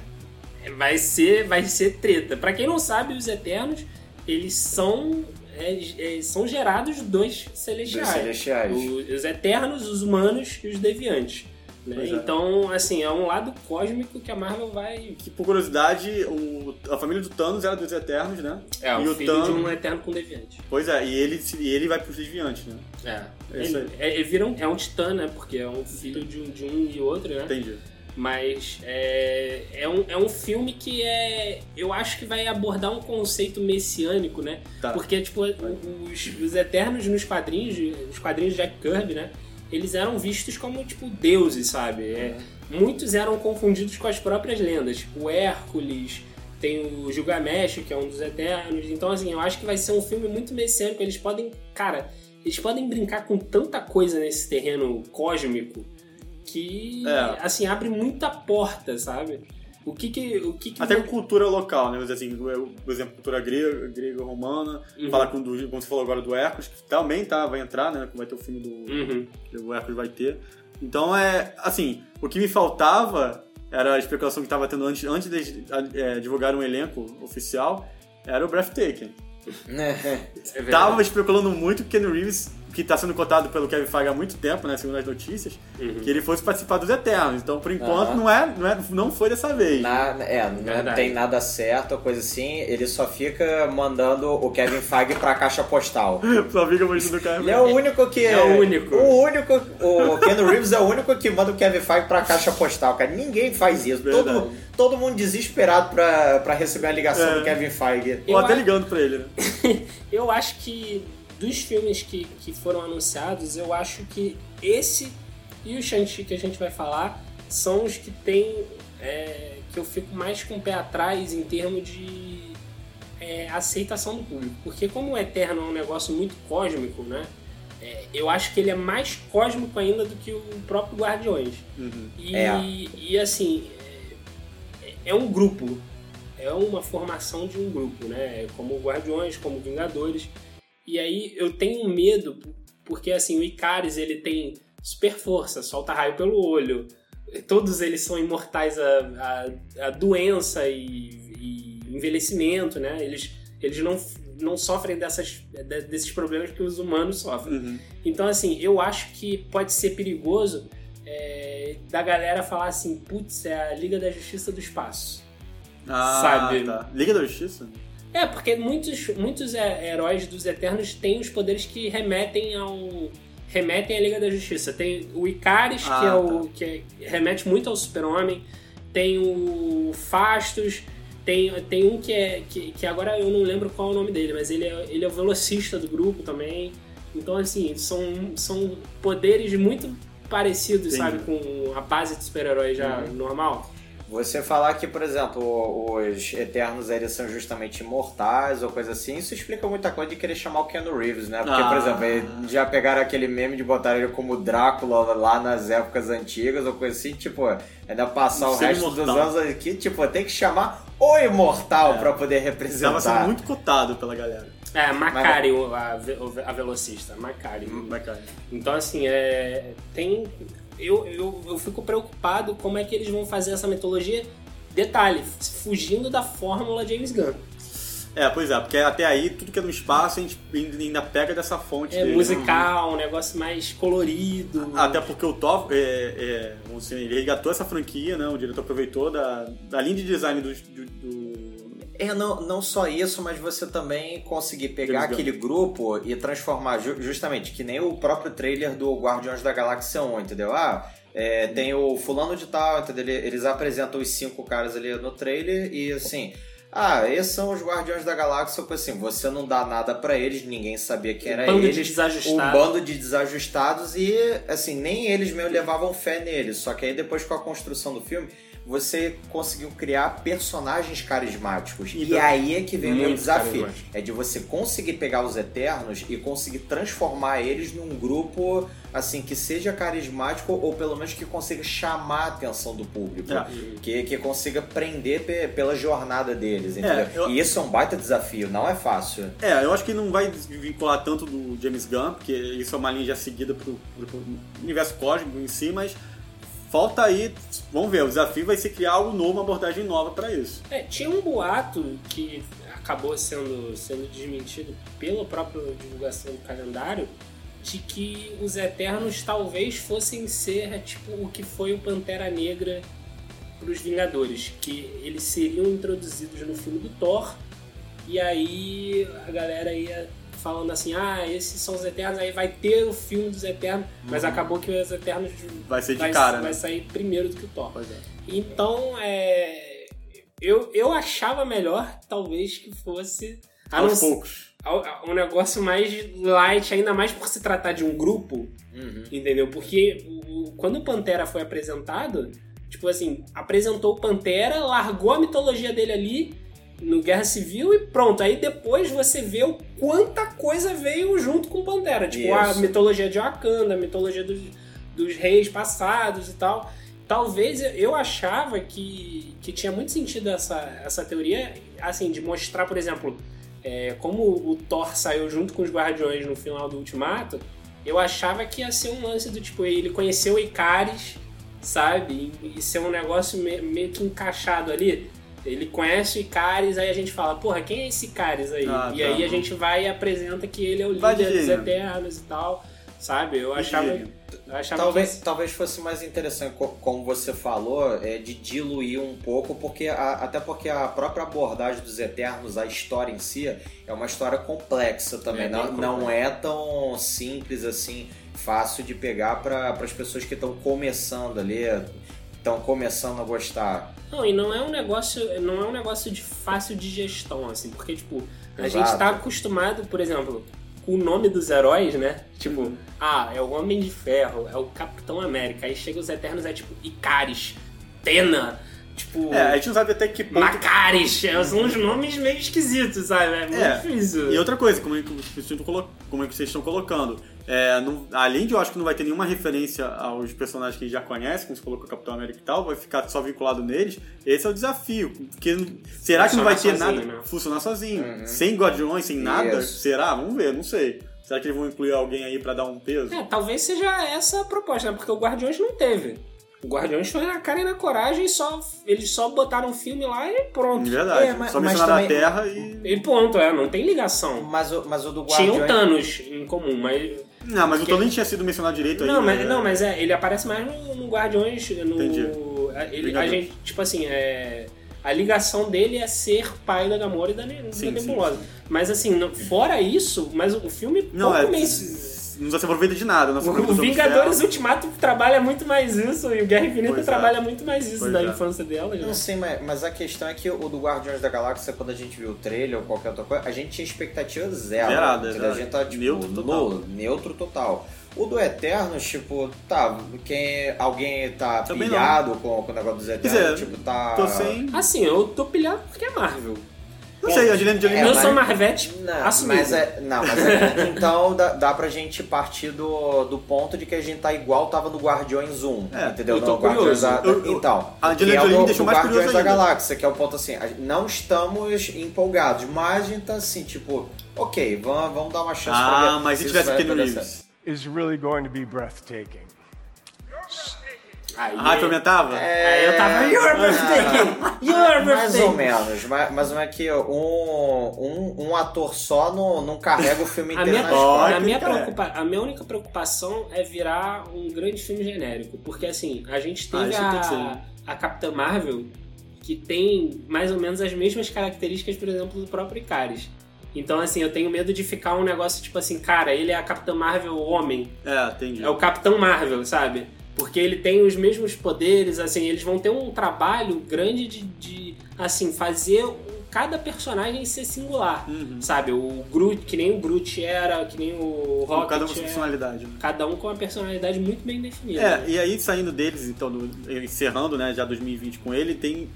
Speaker 4: vai ser, vai ser treta. Pra quem não sabe, os Eternos, eles são, é, é, são gerados dos Celestiais.
Speaker 5: Dos celestiais.
Speaker 4: O- os Eternos, os Humanos e os Deviantes. né?
Speaker 2: É.
Speaker 4: Então, assim, é um lado cósmico que a Marvel vai...
Speaker 2: Que por curiosidade, o- a família do Thanos era dos Eternos, né?
Speaker 4: É,
Speaker 2: e
Speaker 4: o filho
Speaker 2: Thanos.
Speaker 4: de um Eterno com Deviante.
Speaker 2: Pois é, e ele, e ele vai pros Desviantes, né?
Speaker 4: É.
Speaker 2: É isso
Speaker 4: ele, é, ele vira um, é um titã, né? Porque é um filho de um, de um e outro, né?
Speaker 2: Entendi.
Speaker 4: Mas é, é, um, é um filme que é. Eu acho que vai abordar um conceito messiânico, né?
Speaker 2: Tá.
Speaker 4: Porque, tipo, os, os Eternos nos quadrinhos, nos quadrinhos de Jack Kirby, né? Eles eram vistos como, tipo, deuses, sabe? É, muitos eram confundidos com as próprias lendas. Tipo, o Hércules, tem o Gilgamesh, que é um dos Eternos. Então, assim, eu acho que vai ser um filme muito messiânico. Eles podem. Cara, eles podem brincar com tanta coisa nesse terreno cósmico que,
Speaker 2: É.
Speaker 4: assim, abre muita porta, sabe? O que que... O que, que
Speaker 2: Até
Speaker 4: vai-
Speaker 2: com cultura local, né? Mas assim, por exemplo, cultura grega, grega romana,
Speaker 4: Uhum.
Speaker 2: falar com do, como você falou agora do Hércules, que também tá, vai entrar, né? Vai ter o filme do.
Speaker 4: Uhum.
Speaker 2: que o Hércules vai ter. Então é. Assim, o que me faltava era a especulação que tava tendo antes, antes de é, divulgar um elenco oficial, era o Breathtaking.
Speaker 4: É verdade.
Speaker 2: Tava especulando muito que Ken Reeves, que tá sendo cotado pelo Kevin Feige há muito tempo, né? Segundo as notícias,
Speaker 4: Uhum.
Speaker 2: que ele fosse participar dos Eternos. Então, por enquanto,
Speaker 5: Aham.
Speaker 2: não, é, não é. Não foi dessa vez.
Speaker 5: Na- é, não
Speaker 4: Verdade.
Speaker 5: tem nada certo ou coisa assim, ele só fica mandando o Kevin Feige pra caixa postal.
Speaker 2: Só fica mostrando o cara.
Speaker 5: Ele é o único que.
Speaker 4: É o único.
Speaker 5: O único. O Ken Reeves é o único que manda o Kevin Feige pra caixa postal, cara. Ninguém faz isso.
Speaker 2: Verdade.
Speaker 5: Todo, todo mundo desesperado pra, pra receber a ligação
Speaker 2: É.
Speaker 5: do Kevin Feige.
Speaker 2: Ou
Speaker 4: Eu
Speaker 2: até ligando pra ele, né?
Speaker 4: Eu acho que dos filmes que, que foram anunciados, eu acho que esse e o Shang-Chi que a gente vai falar são os que tem é, que eu fico mais com o pé atrás em termos de é, aceitação do público. Porque como o Eterno é um negócio muito cósmico, né? é, eu acho que ele é mais cósmico ainda do que o próprio Guardiões. E,
Speaker 5: É.
Speaker 4: e assim, é, é um grupo. É uma formação de um grupo, né? Como Guardiões, como Vingadores. E aí eu tenho medo, porque assim, o Icaris ele tem super força, solta raio pelo olho. Todos eles são imortais a, a, a doença e, e envelhecimento, né? Eles, eles não, não sofrem dessas, de- desses problemas que os humanos sofrem. Então, assim, eu acho que pode ser perigoso é, da galera falar assim, putz, é a Liga da Justiça do Espaço.
Speaker 2: Ah,
Speaker 4: Sabe?
Speaker 2: tá. Liga da Justiça?
Speaker 4: É, porque muitos, muitos é, heróis dos Eternos têm os poderes que remetem ao. remetem à Liga da Justiça. Tem o Icaris, que,
Speaker 2: Ah,
Speaker 4: é o, que é- remete muito ao Super-Homem. Tem o Fastos. Tem, tem um que é. Que, que agora eu não lembro qual é o nome dele, mas ele é, ele é o velocista do grupo também. Então, assim, são, são poderes muito parecidos,
Speaker 2: Entendi.
Speaker 4: sabe, com a base de super-herói já normal.
Speaker 5: Você falar que, por exemplo, os Eternos eles são justamente imortais ou coisa assim, isso explica muita coisa de querer chamar o Keanu Reeves, né? Porque,
Speaker 2: Ah.
Speaker 5: por exemplo, eles já pegaram aquele meme de botar ele como Drácula lá nas épocas antigas ou coisa assim, tipo, ainda passar o resto dos
Speaker 2: imortal.
Speaker 5: anos aqui, tipo, tem que chamar o Imortal
Speaker 2: É.
Speaker 5: pra poder representar.
Speaker 2: sendo muito cotado pela galera.
Speaker 4: É, Macari, o- a, a velocista, Macari.
Speaker 2: Bacana.
Speaker 4: Então, assim, é, tem. Eu, eu, eu fico preocupado como é que eles vão fazer essa mitologia. Detalhe, fugindo da fórmula James Gunn.
Speaker 2: É, pois é, porque até aí tudo que é no espaço a gente ainda pega dessa fonte
Speaker 4: É
Speaker 2: dele. né?
Speaker 4: musical, um negócio mais colorido.
Speaker 2: Até porque o Thor, é, é, dizer, ele resgatou essa franquia, né? O diretor aproveitou da, da linha de design do, do, do-
Speaker 5: É, não, não só isso, mas você também conseguir pegar
Speaker 2: James Gunn.
Speaker 5: aquele grupo e transformar, ju- justamente, que nem o próprio trailer do Guardiões da Galáxia 1, entendeu? Ah, é, tem o fulano de tal, entendeu? Ele- Eles apresentam os cinco caras ali no trailer e assim... Ah, esses são os Guardiões da Galáxia, tipo assim, você não dá nada pra eles, ninguém sabia quem era
Speaker 4: bando de
Speaker 5: eles.
Speaker 4: desajustados.
Speaker 5: Um bando de desajustados e, assim, nem eles mesmo levavam fé neles. Só que aí depois com a construção do filme, você conseguiu criar personagens carismáticos. E
Speaker 2: Então,
Speaker 5: aí é que vem o meu desafio. É de você conseguir pegar os Eternos e conseguir transformar eles num grupo, assim, que seja carismático ou pelo menos que consiga chamar a atenção do público.
Speaker 2: É.
Speaker 5: Que, que consiga prender pe- pela jornada deles, entendeu?
Speaker 2: É, eu-
Speaker 5: E isso é um baita desafio, não é fácil.
Speaker 2: É, eu acho que não vai vincular tanto do James Gunn, porque isso é uma linha já seguida pro, pro universo cósmico em si, mas falta aí, vamos ver, o desafio vai ser criar algo novo, uma abordagem nova pra isso.
Speaker 4: É, tinha um boato que acabou sendo, sendo desmentido pela própria divulgação do calendário de que os Eternos talvez fossem ser tipo o que foi o Pantera Negra para os Vingadores, que eles seriam introduzidos no filme do Thor e aí a galera ia falando assim, ah, esses são os Eternos, aí vai ter o filme dos Eternos, mas acabou que os Eternos
Speaker 2: Vai ser de
Speaker 4: vai,
Speaker 2: cara,
Speaker 4: vai
Speaker 2: né?
Speaker 4: sair primeiro do que o Thor.
Speaker 2: É.
Speaker 4: Então, é, eu, eu achava melhor, talvez, que fosse
Speaker 2: Aos poucos.
Speaker 4: um negócio mais light, ainda mais por se tratar de um grupo, entendeu? Porque o- quando o Pantera foi apresentado, tipo assim, apresentou o Pantera, largou a mitologia dele ali no Guerra Civil e pronto. Aí depois você vê o quanta coisa veio junto com Pantera. Tipo, a
Speaker 5: Isso.
Speaker 4: mitologia de Wakanda, a mitologia dos, dos reis passados e tal. Talvez eu- achava que, que tinha muito sentido essa, essa teoria, assim, de mostrar, por exemplo, é, como o Thor saiu junto com os Guardiões no final do Ultimato, eu achava que ia ser um lance do tipo, ele conheceu o Icaris, sabe? E, ser um negócio me- meio que encaixado ali. Ele conhece o Icaris, aí a gente fala, porra, quem é esse Icaris aí?
Speaker 2: Ah,
Speaker 4: e
Speaker 2: tá.
Speaker 4: aí a gente vai e apresenta que ele é o líder dos. Eternos e tal, sabe? Eu achava,
Speaker 2: digerindo.
Speaker 4: eu achava
Speaker 5: Talvez,
Speaker 4: que...
Speaker 5: talvez fosse mais interessante, co- como você falou, é, de diluir um pouco, porque a- até porque a própria abordagem dos Eternos, a história em si, é uma história complexa também.
Speaker 4: É
Speaker 5: não, não é tão simples assim, fácil de pegar para as pessoas que estão começando ali, estão começando a gostar.
Speaker 4: Não, e não é um negócio, não é um negócio de fácil de gestão, assim, porque, tipo, a
Speaker 5: Exato.
Speaker 4: gente tá acostumado, por exemplo, com o nome dos heróis, né? Tipo, ah, é o Homem de Ferro, é o Capitão América, aí chega os Eternos, é tipo Icaris, Tena, tipo,
Speaker 2: É, a gente não sabe até que ponto.
Speaker 4: Macaris, é, são uns nomes meio esquisitos, sabe? É muito
Speaker 2: É,
Speaker 4: difícil.
Speaker 2: E outra coisa, como é que vocês estão como é que vocês estão colocando? É, não- além de eu acho que não vai ter nenhuma referência aos personagens que a gente já conhece, como você colocou Capitão América e tal, vai ficar só vinculado neles. Esse é o desafio. Porque será que não vai ter
Speaker 4: Funcionar
Speaker 2: nada?
Speaker 4: sozinho, né?
Speaker 2: Funcionar sozinho.
Speaker 5: Uhum.
Speaker 2: Sem Guardiões, sem nada?
Speaker 5: Isso.
Speaker 2: Será? Vamos ver, não sei. Será que eles vão incluir alguém aí pra dar um peso?
Speaker 4: É, talvez seja essa a proposta, né? Porque o Guardiões não teve. O Guardiões foi na cara e na coragem só, eles só botaram um filme lá e pronto.
Speaker 2: De verdade.
Speaker 5: É, mas-
Speaker 2: só mencionaram
Speaker 5: também-
Speaker 2: a Terra e.
Speaker 4: E ponto, é, não tem ligação.
Speaker 5: Mas o, mas o do
Speaker 4: Tinha
Speaker 5: Guardiões...
Speaker 4: o Thanos em comum, mas
Speaker 2: Não, mas o Tony nem tinha sido mencionado direito
Speaker 4: Não,
Speaker 2: ainda.
Speaker 4: mas, não, mas é, ele aparece mais no, no Guardiões. No,
Speaker 2: Entendi.
Speaker 4: a- ele, a gente, tipo assim, é, a ligação dele é ser pai da Gamora e da, Ne- da
Speaker 2: Sim, sim,
Speaker 4: Nebulosa. Mas assim, fora isso, mas o filme
Speaker 2: Não,
Speaker 4: pouco
Speaker 2: é. Não se aproveita de nada. Nossa
Speaker 4: O Vingadores Ultimato trabalha muito mais isso e o Guerra Infinita
Speaker 2: Pois é.
Speaker 4: trabalha muito mais isso
Speaker 2: Pois
Speaker 4: da
Speaker 2: é.
Speaker 4: infância dela.
Speaker 5: Não
Speaker 4: né?
Speaker 5: sei, mas, mas a questão é que o do Guardiões da Galáxia, quando a gente viu o trailer ou qualquer outra coisa, a gente tinha expectativa zero.
Speaker 2: Zerada,
Speaker 5: entendeu? A gente tá, tipo,
Speaker 2: Neutro total.
Speaker 5: nulo, neutro total. O do Eternos, tipo, tá, quem, alguém tá
Speaker 2: Também
Speaker 5: pilhado com, com o negócio dos Eternos,
Speaker 2: dizer,
Speaker 5: tipo, tá...
Speaker 2: Tô sem.
Speaker 4: Assim, eu tô pilhado porque é Marvel.
Speaker 2: Não sei, a Angelina Jolie
Speaker 5: É,
Speaker 4: eu
Speaker 5: mas-
Speaker 4: sou Marvete
Speaker 5: Não,
Speaker 4: assumido.
Speaker 5: mas é, não, mas é, então dá, dá pra gente partir do, do ponto de que a gente tá igual tava no Guardiões 1,
Speaker 2: É,
Speaker 5: entendeu?
Speaker 4: eu tô
Speaker 5: No Guardiões
Speaker 4: curioso.
Speaker 5: da,
Speaker 2: Eu- eu-
Speaker 5: então,
Speaker 2: a Angelina
Speaker 5: que é o
Speaker 2: Jolie me deixou mais
Speaker 5: Guardiões
Speaker 2: curioso
Speaker 5: da
Speaker 2: ainda.
Speaker 5: Galáxia, que é o ponto assim, não estamos empolgados, mas a gente tá assim, tipo, ok, vamos, vamos dar uma chance pra ver
Speaker 2: Ah, mas se
Speaker 5: isso
Speaker 2: tivesse
Speaker 5: dar
Speaker 2: Reeves.
Speaker 7: is really going to be breathtaking.
Speaker 4: Aí,
Speaker 2: A raiva aumentava?
Speaker 4: aí eu tava. Your birthday! Your
Speaker 5: Mais
Speaker 4: birthday!
Speaker 5: ou menos, mas, mas não é que um, um, um ator só não, não carrega o filme
Speaker 4: A
Speaker 5: inteiro
Speaker 4: minha,
Speaker 2: Pode,
Speaker 5: costas.
Speaker 4: a, minha preocupa- a minha única preocupação é virar um grande filme genérico. Porque assim, a gente
Speaker 2: Ah,
Speaker 4: teve
Speaker 2: tem que
Speaker 4: a,
Speaker 2: ser.
Speaker 4: a Capitã Marvel, que tem mais ou menos as mesmas características, por exemplo, do próprio Icaris. Então, assim, eu tenho medo de ficar um negócio tipo assim, cara, ele é a Capitã Marvel homem.
Speaker 2: É, entendi.
Speaker 4: É o Capitão Marvel, sabe? Porque ele tem os mesmos poderes, assim, eles vão ter um trabalho grande de, de, assim, fazer cada personagem ser singular,
Speaker 2: Uhum.
Speaker 4: sabe? O Groot, que nem o Groot era, que nem o Rocket
Speaker 2: cada um com sua personalidade. né?
Speaker 4: Cada um com uma personalidade muito bem definida.
Speaker 2: É,
Speaker 4: né?
Speaker 2: e aí saindo deles, então, do- encerrando, né, já 2020 com ele, tem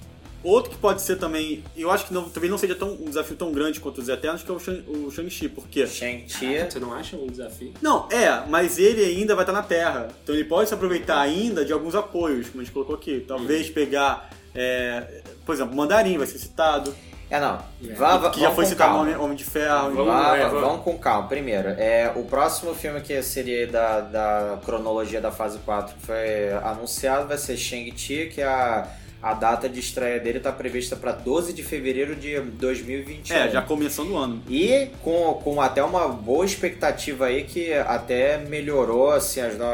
Speaker 2: outro que pode ser também, eu acho que não, talvez não seja tão, um desafio tão grande quanto os Eternos, que é o Shang- o Shang-Chi, porque...
Speaker 5: Shang-Chi,
Speaker 4: Você não acha um desafio?
Speaker 2: Não, é, mas ele ainda vai estar na Terra, então ele pode se aproveitar ainda de alguns apoios, como a gente colocou aqui, talvez pegar, é, por exemplo, Mandarim vai ser citado,
Speaker 5: É, não.
Speaker 4: É.
Speaker 5: Vá, vá,
Speaker 2: que já foi citado. Homem, Homem de Ferro.
Speaker 4: Vamos-
Speaker 5: Vá-
Speaker 4: é, vamos.
Speaker 5: vamos com calma. Primeiro, é, o próximo filme que seria da, da cronologia da fase 4 que foi anunciado vai ser Shang-Chi, que a, a data de estreia dele está prevista para 12 de fevereiro de 2021.
Speaker 2: É, já começando o ano.
Speaker 5: E com, com até uma boa expectativa aí que até melhorou assim, as no-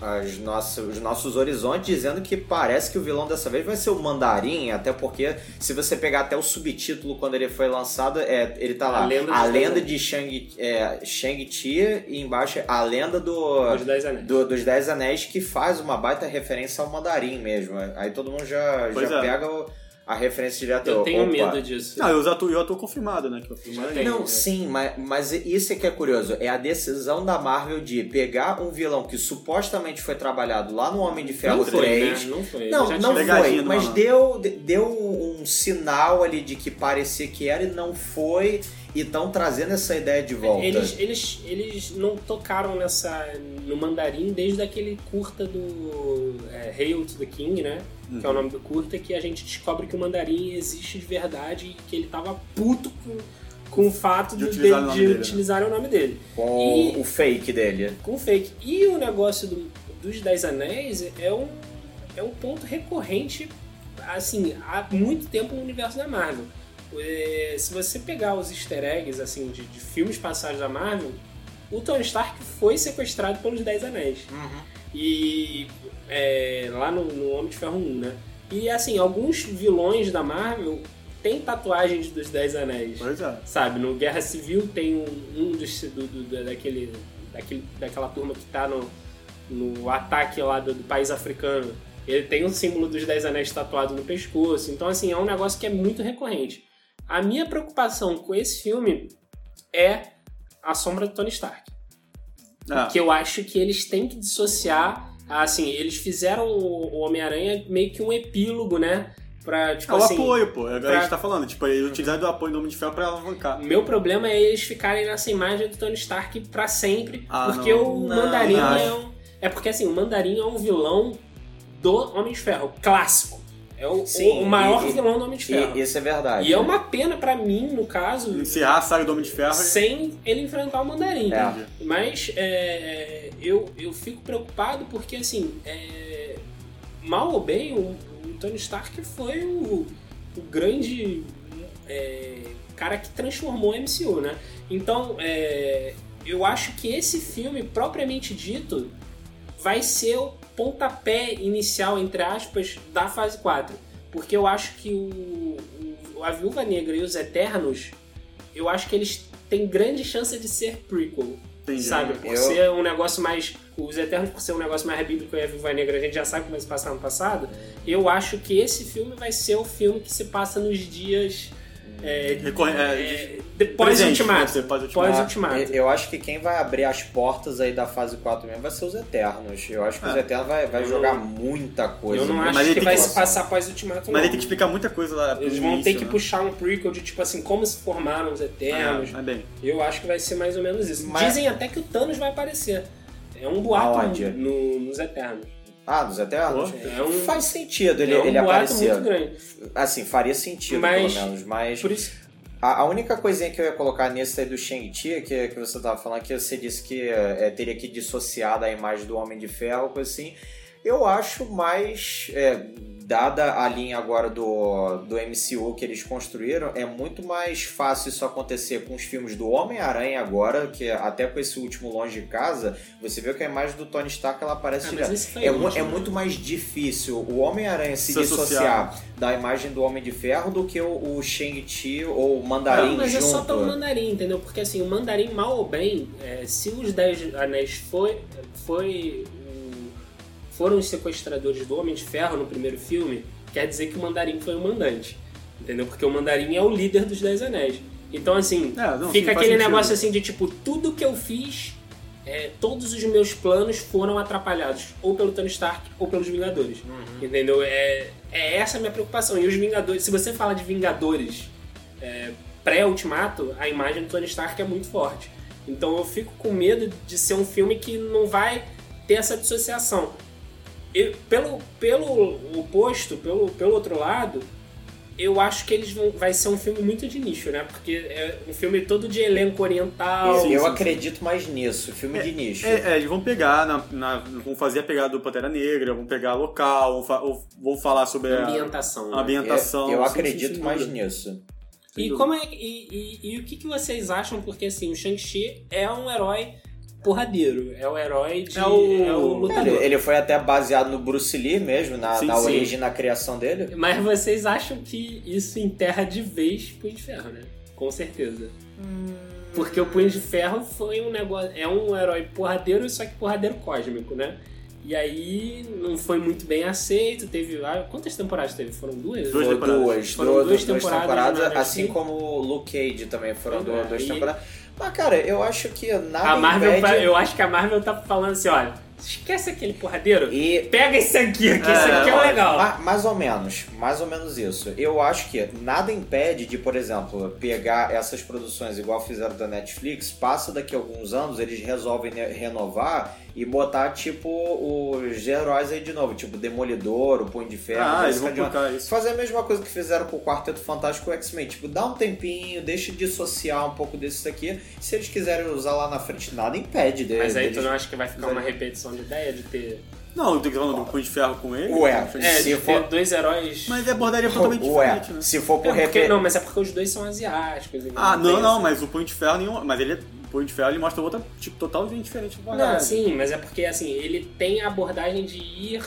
Speaker 5: as nossas, os nossos horizontes, dizendo que parece que o vilão dessa vez vai ser o Mandarim, até porque se você pegar até o subtítulo quando ele foi lançado, é, ele tá lá,
Speaker 4: A Lenda
Speaker 5: a
Speaker 4: dos
Speaker 5: lenda de Shang, é, Shang-Chi e embaixo é a lenda do,
Speaker 4: Os Dez Anéis.
Speaker 5: do- dos Dez Anéis, que faz uma baita referência ao Mandarim mesmo. Aí todo mundo já,
Speaker 2: Pois
Speaker 5: já
Speaker 2: é.
Speaker 5: pega o- a referência direta.
Speaker 4: Eu tenho
Speaker 5: Opa,
Speaker 4: medo disso.
Speaker 2: Não, e o ator, e o ator confirmado, né? Que o Mandarim.
Speaker 4: tem.
Speaker 5: Não,
Speaker 4: É.
Speaker 5: sim, mas, mas isso é que é curioso. É a decisão da Marvel de pegar um vilão que supostamente foi trabalhado lá no Homem de Ferro
Speaker 4: não foi,
Speaker 5: 3.
Speaker 4: né? Não foi.
Speaker 5: Não,
Speaker 4: Já
Speaker 5: não foi, mas deu, deu um sinal ali de que parecia que era e não foi, e estão trazendo essa ideia de volta.
Speaker 4: Eles, eles, eles não tocaram nessa no mandarim desde aquele curta do é, Hail to the King, né? Que é
Speaker 2: Uhum.
Speaker 4: o nome do curta, que a gente descobre que o mandarim existe de verdade e que ele tava puto com, com o fato
Speaker 2: De
Speaker 4: de,
Speaker 2: utilizar
Speaker 4: de,
Speaker 2: o nome
Speaker 4: de
Speaker 2: dele, né?
Speaker 4: o nome dele.
Speaker 5: Com
Speaker 4: E-
Speaker 5: o fake dele.
Speaker 4: Com fake. E o negócio do- dos Dez Anéis é um, é um ponto recorrente, assim, há muito tempo no universo da Marvel. É, se você pegar os easter eggs, assim, de, de filmes passados da Marvel, o Tony Stark foi sequestrado pelos Dez Anéis. E é, lá no, no Homem de Ferro 1, né? E assim, alguns vilões da Marvel têm tatuagens dos Dez Anéis.
Speaker 2: Pois é.
Speaker 4: Sabe, no Guerra Civil tem um, um dos, do, do- da- daquele, daquele, daquela turma que tá no, no ataque lá do, do país africano. Ele tem um símbolo dos Dez Anéis tatuado no pescoço. Então, assim, é um negócio que é muito recorrente. A minha preocupação com esse filme é a sombra do Tony Stark.
Speaker 2: Ah,
Speaker 4: Que eu acho que eles têm que dissociar. Assim, eles fizeram o o Homem-Aranha meio que um epílogo, né? Pra, tipo
Speaker 2: é o
Speaker 4: assim,
Speaker 2: apoio, pô. É o que a
Speaker 4: pra-
Speaker 2: gente tá falando. Tipo, ele utilizar do apoio do Homem de Ferro pra alavancar.
Speaker 4: Meu problema é eles ficarem nessa imagem do Tony Stark pra sempre,
Speaker 2: Ah,
Speaker 4: porque
Speaker 2: não.
Speaker 4: o
Speaker 5: Não,
Speaker 4: Mandarim
Speaker 2: não
Speaker 4: é um. É porque assim, o Mandarim é um vilão do Homem de Ferro, clássico. É o,
Speaker 5: Sim,
Speaker 4: o maior
Speaker 5: e-
Speaker 4: vilão do Homem de Ferro.
Speaker 5: E, isso é verdade.
Speaker 4: E é uma pena pra mim, no caso,
Speaker 2: Encerrar a saga do Homem de Ferro.
Speaker 4: sem ele enfrentar o Mandarim.
Speaker 5: É.
Speaker 4: Mas é, eu, eu fico preocupado porque, assim, é, mal ou bem, o, o Tony Stark foi o, o grande é, cara que transformou o MCU, né? Então, é, eu acho que esse filme, propriamente dito, vai ser o pontapé inicial, entre aspas, da fase 4. Porque eu acho que o, o- a Viúva Negra e os Eternos, eu acho que eles têm grande chance de ser prequel.
Speaker 2: Entendi.
Speaker 4: Sabe? Por
Speaker 5: Eu-
Speaker 4: ser um negócio mais. Os Eternos, por ser um negócio mais bíblico e a Viúva Negra, a gente já sabe como vai se passar no passado. Eu acho que esse filme vai ser o filme que se passa nos dias. É,
Speaker 2: é,
Speaker 4: é, Ultimato.
Speaker 2: pós-Ultimato.
Speaker 4: Pós-Ultimato.
Speaker 5: Ah, Eu acho que quem vai abrir as portas aí da fase 4 mesmo vai ser os Eternos. Eu acho que os. Eternos vai, vai jogar
Speaker 4: não-
Speaker 5: muita coisa.
Speaker 4: Eu não acho
Speaker 2: Mas ele
Speaker 4: que
Speaker 2: tem
Speaker 4: vai
Speaker 2: que-
Speaker 4: se passar pós-Ultimato,
Speaker 2: Mas
Speaker 4: não.
Speaker 2: ele tem que explicar muita coisa lá
Speaker 4: Eles vão
Speaker 2: início,
Speaker 4: ter que
Speaker 2: né?
Speaker 4: puxar um prequel de tipo assim, como se formaram os Eternos.
Speaker 2: É, é bem.
Speaker 4: Eu acho que vai ser mais ou menos isso.
Speaker 5: Mas-
Speaker 4: Dizem até que o Thanos vai aparecer. É um boato no- nos Eternos.
Speaker 5: Ah, dos Eternos?
Speaker 2: Pô,
Speaker 4: é um-
Speaker 5: Faz sentido ele,
Speaker 4: é um
Speaker 5: ele aparecer.
Speaker 4: muito grande.
Speaker 5: Assim, faria sentido,
Speaker 4: Mas-
Speaker 5: pelo menos. Mas
Speaker 4: Por isso,
Speaker 5: a, a única coisinha que eu ia colocar nesse aí do Shang-Chi, que, que você tava falando, que você disse que é, teria que dissociar da imagem do Homem de Ferro, coisa assim. Eu acho mais. é, dada a linha agora do, do MCU que eles construíram, é muito mais fácil isso acontecer com os filmes do Homem-Aranha agora, que até com esse último Longe de Casa, você vê que a imagem do Tony Stark ela aparece
Speaker 4: Ah,
Speaker 5: direto.
Speaker 4: foi
Speaker 5: É,
Speaker 4: o
Speaker 5: mu- é muito mais difícil o Homem-Aranha se,
Speaker 2: Se associar.
Speaker 5: dissociar da imagem do Homem de Ferro do que o, o Shang-Chi ou o Mandarim
Speaker 4: Não, mas
Speaker 5: junto.
Speaker 4: é só pelo mandarim, entendeu? Porque assim, o mandarim, mal ou bem, é, se os Dez Anéis foi, foi o- foram os sequestradores do Homem de Ferro no primeiro filme, quer dizer que o mandarim foi o mandante. Entendeu? Porque o mandarim é o líder dos Dez Anéis. Então, assim,
Speaker 2: É, não, sim,
Speaker 4: fica
Speaker 2: faz
Speaker 4: aquele
Speaker 2: sentido.
Speaker 4: negócio assim de tipo, tudo que eu fiz, é, todos os meus planos foram atrapalhados, ou pelo Tony Stark ou pelos Vingadores.
Speaker 2: Uhum.
Speaker 4: Entendeu? É, é essa a minha preocupação. E os Vingadores, se você fala de Vingadores é, pré-ultimato, a imagem do Tony Stark é muito forte. Então eu fico com medo de ser um filme que não vai ter essa dissociação. Eu- pelo, pelo oposto, pelo, pelo outro lado, eu acho que eles vão, vai ser um filme muito de nicho, né? Porque é um filme todo de elenco oriental.
Speaker 5: Eu,
Speaker 2: Sim,
Speaker 5: eu acredito mais nisso, filme de nicho.
Speaker 2: É, é, eles vão pegar, na, na- vão fazer a pegada do Pantera Negra, vão pegar local, vão, vão falar sobre a
Speaker 4: ambientação. né?
Speaker 2: a ambientação.
Speaker 5: eu
Speaker 2: sim,
Speaker 5: acredito mais
Speaker 2: dúvida.
Speaker 5: nisso.
Speaker 4: E, como é, e, e- e o que, que vocês acham? Porque assim, o Shang-Chi é um herói porradeiro. É o herói de.
Speaker 2: É o-
Speaker 4: é o lutador.
Speaker 5: Ele, ele foi até baseado no Bruce Lee mesmo, na,
Speaker 2: Sim,
Speaker 5: na
Speaker 2: sim.
Speaker 5: origem, na criação dele.
Speaker 4: Mas vocês acham que isso enterra de vez Punho de Ferro, né? Com certeza. Porque o Punho de Ferro foi um negócio. É um herói porradeiro, só que porradeiro cósmico, né? E aí não foi muito bem aceito. Teve. ah, Quantas temporadas teve? Foram duas?
Speaker 2: Duas temporadas.
Speaker 5: duas,
Speaker 4: Foram
Speaker 5: duas,
Speaker 4: duas
Speaker 5: duas
Speaker 4: temporadas
Speaker 5: temporadas, assim como o Luke Cage também foram
Speaker 4: é,
Speaker 5: duas
Speaker 4: e-
Speaker 5: temporadas. Mas, cara, eu acho que nada
Speaker 4: A Marvel,
Speaker 5: impede...
Speaker 4: eu acho que a Marvel tá falando assim: olha, esquece aquele porradeiro.
Speaker 5: E
Speaker 4: Pega esse aqui, que esse
Speaker 2: É,
Speaker 4: aqui é o legal.
Speaker 5: Ma- mais ou menos, mais ou menos isso. Eu acho que nada impede de, por exemplo, pegar essas produções igual fizeram da Netflix, passa daqui a alguns anos, eles resolvem renovar e botar, tipo, os heróis aí de novo, tipo Demolidor, o Punho de Ferro,
Speaker 2: Ah, eles vão colocar isso.
Speaker 5: Fazer a mesma coisa que fizeram com o Quarteto Fantástico e o X-Men. Tipo, dá um tempinho, deixa de dissociar um pouco desses aqui. Se eles quiserem usar lá na frente, nada impede de,
Speaker 4: Mas aí tu
Speaker 5: deles-
Speaker 4: não acha que vai ficar uma repetição de ideia de ter.
Speaker 2: Não, eu tô falando do Punho de Ferro com ele.
Speaker 5: Ué,
Speaker 4: É,
Speaker 5: Se
Speaker 4: de
Speaker 5: for-
Speaker 4: dois heróis.
Speaker 2: Mas é abordaria totalmente
Speaker 5: Ué,
Speaker 2: diferente, né?
Speaker 5: se for por
Speaker 4: É porque- não, mas é porque os dois são asiáticos.
Speaker 2: Ah, não, não, mas o Punho de Ferro nenhum. Mas ele é. O Punho de Ferro ele mostra outra, tipo, totalmente diferente do
Speaker 4: Não, sim, mas é porque assim, ele tem a abordagem de ir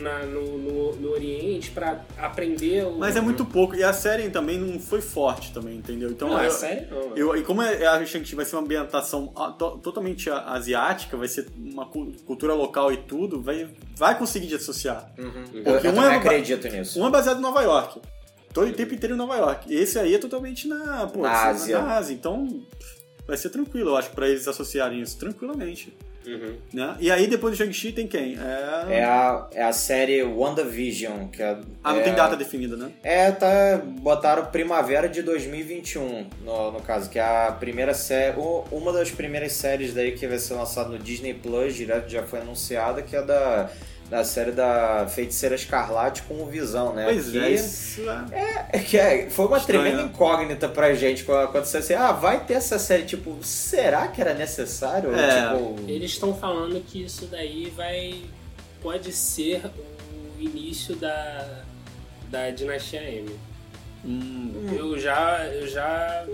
Speaker 4: na- no, no, no Oriente pra aprender o.
Speaker 2: Mas é muito pouco. E a série também não foi forte também, entendeu? Então
Speaker 4: Não, é
Speaker 2: eu,
Speaker 4: sério não.
Speaker 2: eu- e como é- a Shang-Chi vai ser uma ambientação ah, to- totalmente a- asiática, vai ser uma cu- cultura local e tudo, vai, vai conseguir dissociar.
Speaker 5: Eu,
Speaker 2: Porque
Speaker 5: eu
Speaker 2: um
Speaker 5: também
Speaker 2: é-
Speaker 5: acredito nisso.
Speaker 2: Um é baseado em Nova York. Todo o tempo inteiro em Nova York. E esse aí é totalmente na, pô,
Speaker 5: Na
Speaker 2: na
Speaker 5: Ásia.
Speaker 2: na Ásia. Então vai ser tranquilo, eu acho, pra eles associarem isso tranquilamente.
Speaker 4: Uhum.
Speaker 2: Né? E aí depois do Shang-Chi tem quem? É...
Speaker 5: É a, é a série WandaVision, que é.
Speaker 2: Ah, não
Speaker 5: é,
Speaker 2: tem data definida, né?
Speaker 5: É, tá. Botaram primavera de 2021, no, no caso, que é a primeira série. Uma das primeiras séries daí que vai ser lançada no Disney Plus, direto já foi anunciada, que é da, da série da Feiticeira Escarlate com o Visão, né?
Speaker 2: Pois
Speaker 5: que,
Speaker 2: é, isso é...
Speaker 5: é que é- foi uma
Speaker 2: Estranho,
Speaker 5: tremenda incógnita pra gente quando aconteceu assim, ah, vai ter essa série, tipo, será que era necessário? Ou,
Speaker 2: É.
Speaker 5: tipo,
Speaker 4: Eles estão falando que isso daí vai. pode ser o início da. da dinastia M.
Speaker 2: Hum,
Speaker 4: Eu já. eu já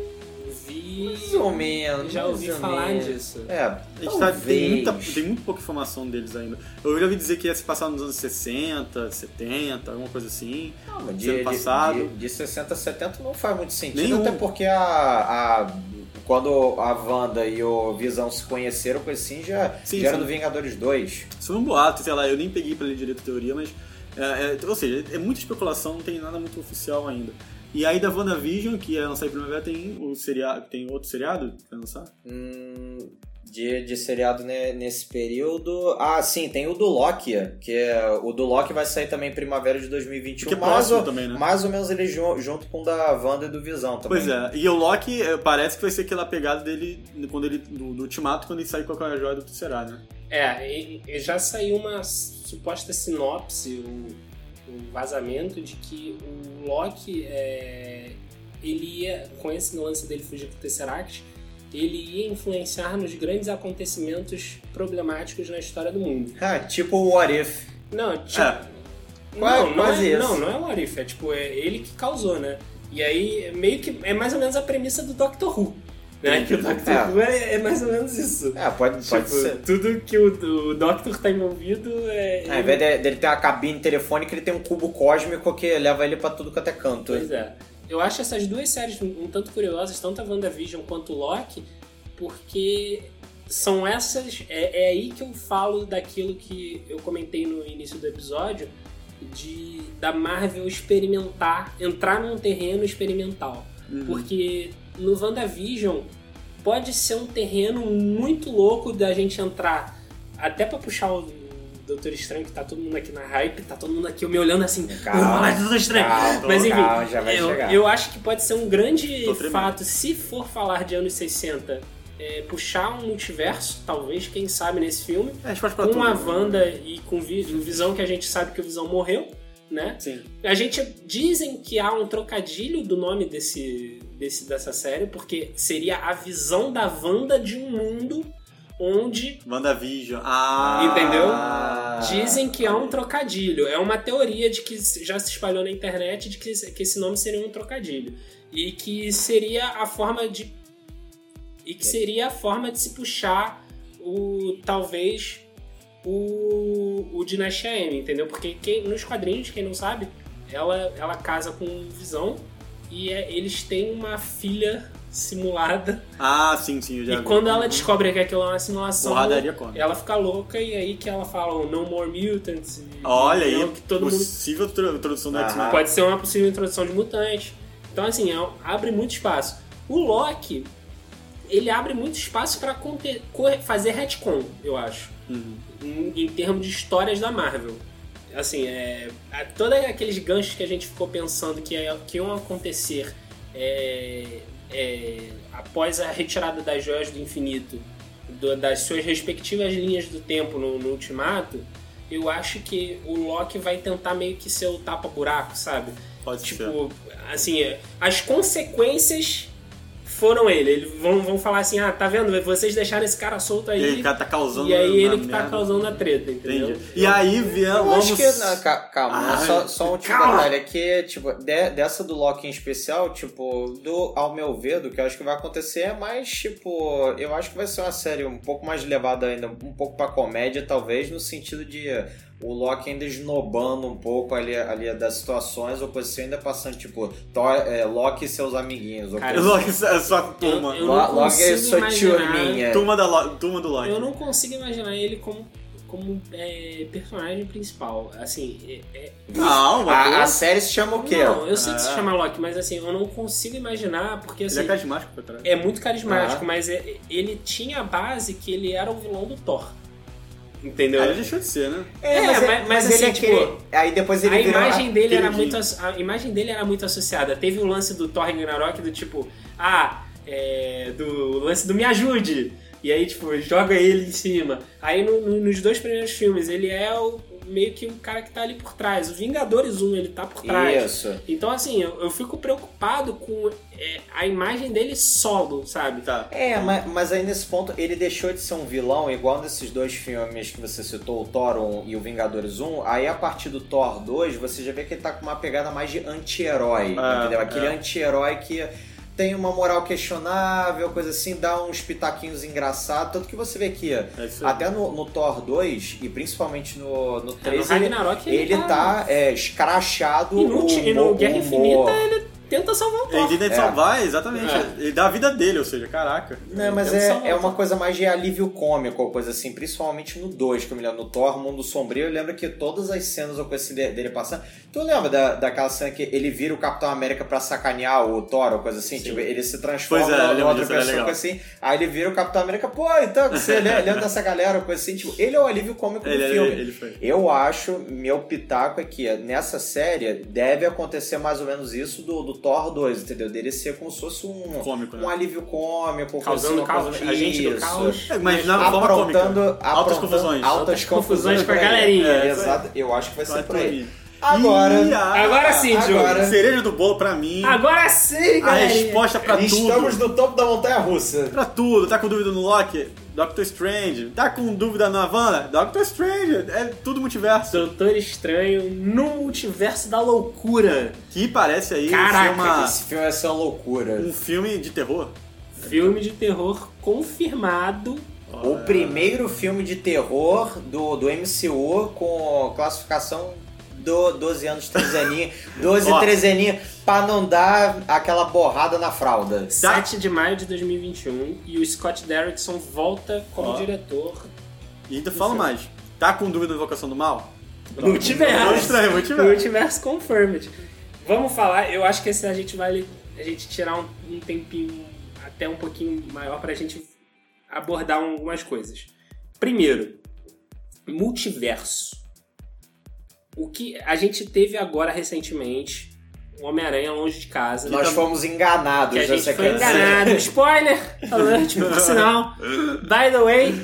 Speaker 4: vi.
Speaker 5: Mais ou menos.
Speaker 4: Já ouvi falar
Speaker 5: menos.
Speaker 4: disso.
Speaker 5: É,
Speaker 2: A gente tá, tem, muita, tem muito pouca informação deles ainda. Eu já ouvi dizer que ia se passar nos anos 60, 70, alguma coisa assim.
Speaker 5: Não, mas de,
Speaker 2: passado.
Speaker 5: de, de, de 60 a 70 não faz muito sentido,
Speaker 2: Nenhum.
Speaker 5: até porque a, a- quando a Wanda e o Visão se conheceram, coisa assim, já,
Speaker 2: Sim,
Speaker 5: já era do Vingadores 2.
Speaker 2: Isso foi um boato, sei lá, eu nem peguei pra ler direito a teoria, mas. é, é, ou seja, é muita especulação, não tem nada muito oficial ainda. E aí da WandaVision, que é lançar em primavera, tem o seriado. Tem outro seriado que vai lançar?
Speaker 5: Hum, de, de seriado ne- nesse período. Ah, sim, tem o do Loki, que é, o do Loki vai sair também em primavera de 2021.
Speaker 2: Que é
Speaker 5: mais,
Speaker 2: próximo
Speaker 5: ou,
Speaker 2: também, né?
Speaker 5: mais ou menos ele ju- junto com o da Wanda e do Visão também.
Speaker 2: Pois é, e o Loki é, parece que vai ser aquela pegada dele quando ele, do, do Ultimato, quando ele sair com a joia do Tesseract, né?
Speaker 4: É, e- e já saiu uma suposta sinopse, um, um vazamento de que o Loki, é, ele ia, com esse lance dele fugir do Tesseract, ele ia influenciar nos grandes acontecimentos problemáticos na história do mundo.
Speaker 5: Ah, tipo o What If.
Speaker 4: Não, tipo.
Speaker 5: Quase-
Speaker 4: não, não,
Speaker 5: quase
Speaker 4: é,
Speaker 5: isso.
Speaker 4: não, não é o Arif, é tipo, é ele que causou, né? E aí, meio que, é mais ou menos a premissa do Doctor Who. Né? Que o Doctor
Speaker 5: É.
Speaker 4: Who é, é mais ou menos isso.
Speaker 5: É, pode, pode
Speaker 4: Tipo,
Speaker 5: ser.
Speaker 4: tudo que o, o Doctor tá envolvido é.
Speaker 5: É, ao invés de- dele ter uma cabine telefônica, ele tem um cubo cósmico que leva ele pra tudo quanto é canto.
Speaker 4: Pois é. Eu acho essas duas séries um, tanto curiosas, tanto a WandaVision quanto o Loki, porque são essas. É, é aí que eu falo daquilo que eu comentei no início do episódio, de da Marvel experimentar, entrar num terreno experimental. Porque no WandaVision pode ser um terreno muito louco da gente entrar, até pra puxar o Doutor Estranho, que tá todo mundo aqui na hype, tá todo mundo aqui me olhando assim,
Speaker 5: Calma,
Speaker 4: "Vamos falar de Doutor Estranho.
Speaker 5: calma,
Speaker 4: Mas enfim,
Speaker 5: calma, já vai
Speaker 4: eu,
Speaker 5: chegar.
Speaker 4: eu acho que pode ser um grande fato, se for falar de anos 60, é, puxar um multiverso, talvez, quem sabe, nesse filme,
Speaker 2: É,
Speaker 4: com
Speaker 2: tudo.
Speaker 4: a
Speaker 2: né?
Speaker 4: Wanda e com o Visão, que a gente sabe que o Visão morreu, né?
Speaker 2: Sim.
Speaker 4: A gente dizem que há um trocadilho do nome desse, desse dessa série, porque seria a visão da Wanda de um mundo onde
Speaker 2: WandaVision. Ah!
Speaker 4: Entendeu? Dizem que há um trocadilho. É uma teoria de que já se espalhou na internet de que, que esse nome seria um trocadilho. E que seria a forma de. E que seria a forma de se puxar o. talvez. o. o Dinastia M, entendeu? Porque quem, nos quadrinhos, quem não sabe, ela, ela casa com Visão e é- eles têm uma filha simulada.
Speaker 2: Ah, sim, sim, eu já
Speaker 4: E
Speaker 2: vi.
Speaker 4: quando ela
Speaker 2: Uhum.
Speaker 4: descobre que aquilo é uma simulação,
Speaker 2: Porradaria come.
Speaker 4: ela fica louca e aí que ela fala o No More Mutants. e-
Speaker 2: Olha
Speaker 4: e é
Speaker 2: aí,
Speaker 4: o que todo mundo
Speaker 2: possível da
Speaker 5: Aham.
Speaker 2: X-Men.
Speaker 4: pode ser uma possível introdução de mutantes. Então assim, é- abre muito espaço. O Loki, ele abre muito espaço pra conte- co- fazer retcon, eu acho.
Speaker 2: Uhum.
Speaker 4: Em, em termos de histórias da Marvel. Assim, é, todos aqueles ganchos que a gente ficou pensando que, ia- que iam acontecer é, é, após a retirada das joias do infinito do- das suas respectivas linhas do tempo no, no Ultimato, eu acho que o Loki vai tentar meio que ser o tapa-buraco, sabe?
Speaker 2: Pode ser.
Speaker 4: Tipo, assim, é, as consequências foram ele. Eles vão, vão falar assim, ah, tá vendo? Vocês deixaram esse cara solto aí.
Speaker 2: E cara tá causando
Speaker 4: E aí ele que tá
Speaker 2: merda.
Speaker 4: causando a treta, entendeu?
Speaker 2: Entendi. E aí,
Speaker 5: Eu
Speaker 2: vamos...
Speaker 5: acho que. não, ca- calma,
Speaker 2: Ah,
Speaker 5: só, só um último
Speaker 2: calma.
Speaker 5: detalhe. É que, tipo, de- dessa do Loki em especial, tipo, do, ao meu ver, do que eu acho que vai acontecer é mais, tipo. Eu acho que vai ser uma série um pouco mais levada ainda, um pouco pra comédia, talvez, no sentido de. O Loki ainda esnobando um pouco ali, ali das situações, ou coisa assim, ainda passando, tipo, Thor, é, Loki e seus amiguinhos.
Speaker 4: Cara,
Speaker 5: coisa
Speaker 2: Loki é só turma.
Speaker 4: Eu- eu-
Speaker 5: Lo- Loki é sua
Speaker 4: imaginar.
Speaker 5: turminha.
Speaker 2: Turma, da Lo... turma do Loki.
Speaker 4: Eu não consigo imaginar ele como, como é, personagem principal. Assim, é- é-
Speaker 2: Não,
Speaker 5: A, a série se chama o quê?
Speaker 4: Não, eu sei que se
Speaker 2: É.
Speaker 4: chama Loki, mas assim, eu não consigo imaginar, porque
Speaker 2: ele
Speaker 4: assim.
Speaker 2: é carismático pra caralho.
Speaker 4: É muito carismático,
Speaker 5: Ah.
Speaker 4: mas é- ele tinha a base que ele era o vilão do Thor. Entendeu?
Speaker 2: Ele deixou de ser, né?
Speaker 4: É, mas- mas
Speaker 5: ele
Speaker 4: assim,
Speaker 5: é
Speaker 4: tipo,
Speaker 5: aquele- Aí depois ele
Speaker 4: a
Speaker 5: virou
Speaker 4: imagem dele era muito a imagem dele era muito associada. Teve o lance do Thor Ragnarok do tipo, ah, é, do lance do me ajude. E aí tipo joga ele em cima. Aí no- no- nos dois primeiros filmes ele é o meio que o cara que tá ali por trás. O Vingadores 1 ele tá por trás.
Speaker 5: Isso.
Speaker 4: Então assim, eu, eu fico preocupado com é, a imagem dele solo, sabe?
Speaker 2: Tá.
Speaker 5: É, mas, mas aí nesse ponto ele deixou de ser um vilão, igual nesses dois filmes que você citou, o Thor 1 e o Vingadores 1. Aí a partir do Thor 2, você já vê que ele tá com uma pegada mais de anti-herói,
Speaker 2: É,
Speaker 5: entendeu? Aquele
Speaker 2: é.
Speaker 5: anti-herói que tem uma moral questionável, coisa assim, dá uns pitaquinhos engraçados. Tanto que você vê aqui,
Speaker 2: É
Speaker 5: até no, no Thor 2 e principalmente no, no 3,
Speaker 4: É, no
Speaker 5: ele,
Speaker 4: Ragnarok
Speaker 5: ele,
Speaker 4: ele
Speaker 5: tá,
Speaker 4: tá-
Speaker 5: é, escrachado
Speaker 4: E no,
Speaker 5: o
Speaker 4: e no Guerra. Infinita ele tenta salvar o
Speaker 2: Ele
Speaker 4: Thor.
Speaker 2: tenta
Speaker 5: É.
Speaker 2: salvar, exatamente.
Speaker 4: É.
Speaker 2: Ele dá a vida dele, ou seja, caraca.
Speaker 5: Não, mas
Speaker 2: Ele
Speaker 5: é, é uma coisa mais de alívio cômico, ou coisa assim, principalmente no 2, que eu me lembro, no Thor, Mundo Sombrio, eu lembro que todas as cenas ou coisa assim de- dele passando. Tu lembra da, daquela cena que ele vira o Capitão América pra sacanear o Thor, ou coisa assim? Tipo, ele se transforma
Speaker 2: é,
Speaker 5: em outra pessoa, coisa assim. Aí ele vira o Capitão América, pô, então você lembra, dessa galera, ou coisa assim? Tipo, ele é o alívio cômico
Speaker 2: Ele-
Speaker 5: do
Speaker 2: ele-
Speaker 5: filme.
Speaker 2: ele foi.
Speaker 5: Eu acho, meu pitaco é que nessa série deve acontecer mais ou menos isso do, do Thor 2, entendeu? Dele ser como se fosse um,
Speaker 2: Cômico, né?
Speaker 5: um alívio cômico,
Speaker 4: Causando
Speaker 5: assim,
Speaker 4: caos,
Speaker 5: coisa-
Speaker 4: agente do caos.
Speaker 2: É, mas na forma cômica. Altas confusões.
Speaker 5: altas
Speaker 4: Altas
Speaker 5: confusões
Speaker 4: a
Speaker 5: pra ele.
Speaker 4: galerinha.
Speaker 5: É,
Speaker 2: É,
Speaker 5: exato. Eu acho que vai ser
Speaker 2: Vai
Speaker 5: por aí. Agora,
Speaker 2: E a-
Speaker 4: Agora sim, Diogo.
Speaker 5: agora
Speaker 2: Cereja do bolo pra mim.
Speaker 4: Agora sim,
Speaker 2: a
Speaker 4: galera.
Speaker 2: resposta pra
Speaker 5: estamos
Speaker 2: tudo.
Speaker 5: no topo da montanha russa.
Speaker 2: Pra tudo. Tá com dúvida no Loki? Doctor Strange. Tá com dúvida na Wanda? Doctor Strange. É tudo multiverso.
Speaker 4: Doutor Estranho no multiverso da loucura.
Speaker 2: Que parece aí
Speaker 4: Caraca,
Speaker 2: ser uma,
Speaker 5: Esse filme vai ser uma loucura.
Speaker 2: um filme de terror.
Speaker 4: Filme de terror confirmado.
Speaker 5: O primeiro filme de terror do, do MCU com classificação do 12 anos, 13 aninhos, 12
Speaker 2: Ó.
Speaker 5: 13 aninhos, pra não dar aquela borrada na fralda.
Speaker 4: 7 de maio de 2021 e o Scott Derrickson volta como
Speaker 2: Ó.
Speaker 4: diretor
Speaker 2: E ainda falo mais. Tá com dúvida na Invocação do Mal?
Speaker 4: Multiverso.
Speaker 2: Estranho, multiverso.
Speaker 4: Multiverso confirmed. Vamos falar, eu acho que esse a gente vai a gente tirar um, um tempinho até um pouquinho maior pra gente abordar algumas coisas. Primeiro, multiverso. O que a gente teve agora recentemente, o Homem-Aranha longe de casa.
Speaker 5: Nós fomos enganados,
Speaker 4: que a gente foi enganado. Spoiler! Alert, por sinal. By the way,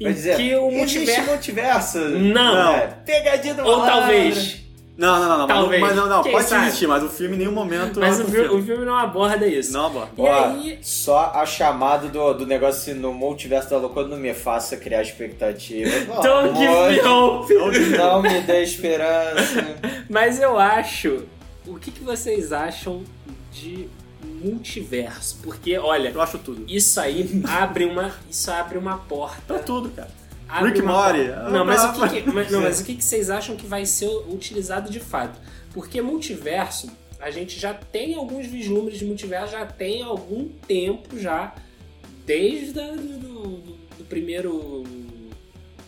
Speaker 4: em
Speaker 5: dizer,
Speaker 4: que o multiverso...
Speaker 5: multiverso.
Speaker 4: Não.
Speaker 5: É, pegadinha do
Speaker 4: Ou
Speaker 5: malandro.
Speaker 4: talvez.
Speaker 2: Não, não, não. não
Speaker 4: Talvez.
Speaker 2: Mas não, não.
Speaker 4: Quem
Speaker 2: pode
Speaker 4: sabe?
Speaker 2: existir, mas o filme em nenhum momento.
Speaker 4: Mas
Speaker 2: ela
Speaker 4: o filme, o filme não aborda isso.
Speaker 2: Não, bora.
Speaker 4: E
Speaker 5: Ó,
Speaker 4: aí,
Speaker 5: Só a chamada do, do negócio no multiverso da loucura não me faça criar expectativa.
Speaker 4: don't give me hope.
Speaker 5: Não me dê esperança.
Speaker 4: Mas eu acho. O que, que vocês acham de multiverso? Porque, olha,
Speaker 2: Eu acho tudo.
Speaker 4: isso aí abre uma. Isso abre uma porta.
Speaker 2: Pra tudo, cara. Rick Mori.
Speaker 4: porta. Não, mas o que, que- mas, não, mas o que, que vocês acham que vai ser utilizado de fato? Porque multiverso, a gente já tem alguns vislumbres de multiverso, já tem algum tempo já, desde a, do, do- do primeiro.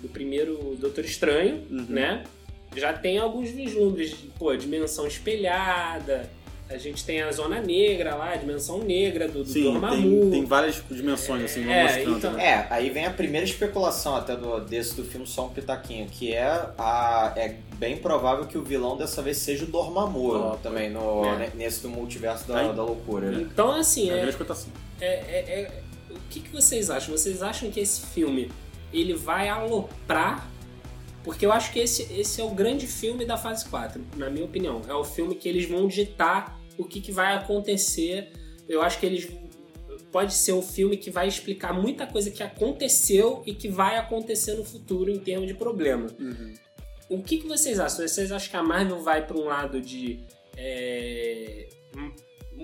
Speaker 4: Do primeiro Doutor Estranho,
Speaker 2: Uhum.
Speaker 4: né? Já tem alguns vislumbres de, pô, dimensão espelhada. A gente tem a Zona Negra lá, a dimensão negra do, do
Speaker 2: Sim,
Speaker 4: Dormammu.
Speaker 2: tem, tem várias dimensões, assim, vão
Speaker 4: É,
Speaker 2: mostrando.
Speaker 4: então-
Speaker 2: né?
Speaker 5: É, aí vem a primeira especulação até do, desse do filme Só um Pitaquinho, que é a é bem provável que o vilão dessa vez seja o Dormammu
Speaker 2: Ó,
Speaker 5: também, no,
Speaker 4: é.
Speaker 5: ne- nesse do multiverso da,
Speaker 2: Aí.
Speaker 5: da loucura. né?
Speaker 4: Então, assim,
Speaker 2: É
Speaker 4: é. É, é- é- o que, que vocês acham? Vocês acham que esse filme ele vai aloprar? Porque eu acho que esse, esse é o grande filme da fase 4, na minha opinião. É o filme que eles vão ditar o que, que vai acontecer. Eu acho que eles. Pode ser o filme que vai explicar muita coisa que aconteceu e que vai acontecer no futuro em termos de problema. O que, que vocês acham? Vocês acham que a Marvel vai para um lado de. é,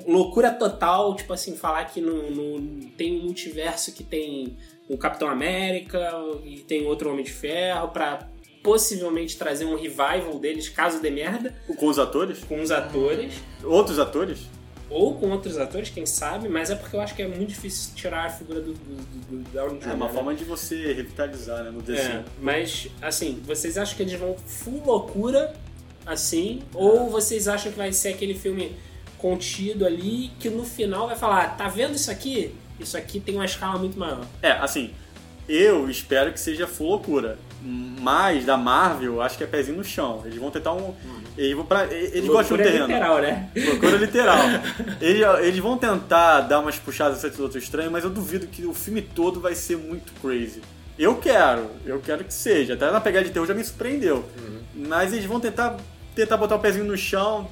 Speaker 4: loucura total, tipo assim, falar que no- tem um multiverso que tem o Capitão América e tem outro Homem de Ferro pra possivelmente trazer um revival deles, caso dê merda,
Speaker 2: Com os atores?
Speaker 4: com os atores.
Speaker 2: Outros atores?
Speaker 4: Ou com outros atores, quem sabe, mas é porque eu acho que é muito difícil tirar a figura do, do, do, do Downey Jr.
Speaker 2: É uma
Speaker 4: né?
Speaker 2: forma de você revitalizar, né, no DC.
Speaker 4: É, mas, assim, vocês acham que eles vão full loucura, assim? Ou vocês acham que vai ser aquele filme contido ali, que no final vai falar, tá vendo isso aqui? Isso aqui tem uma escala muito maior.
Speaker 2: É, assim, eu espero que seja full loucura. Mas da Marvel, acho que é pezinho no chão. Eles vão tentar um. Eles, vão pra, eles gostam do
Speaker 4: Loucura
Speaker 2: terreno.
Speaker 4: literal, né?
Speaker 2: Loucura literal. Eles, eles vão tentar dar umas puxadas nesse outro estranho, mas eu duvido que o filme todo vai ser muito crazy. Eu quero, eu quero que seja. Até na pegada de terror já me surpreendeu. Mas eles vão tentar, tentar botar o pezinho no chão,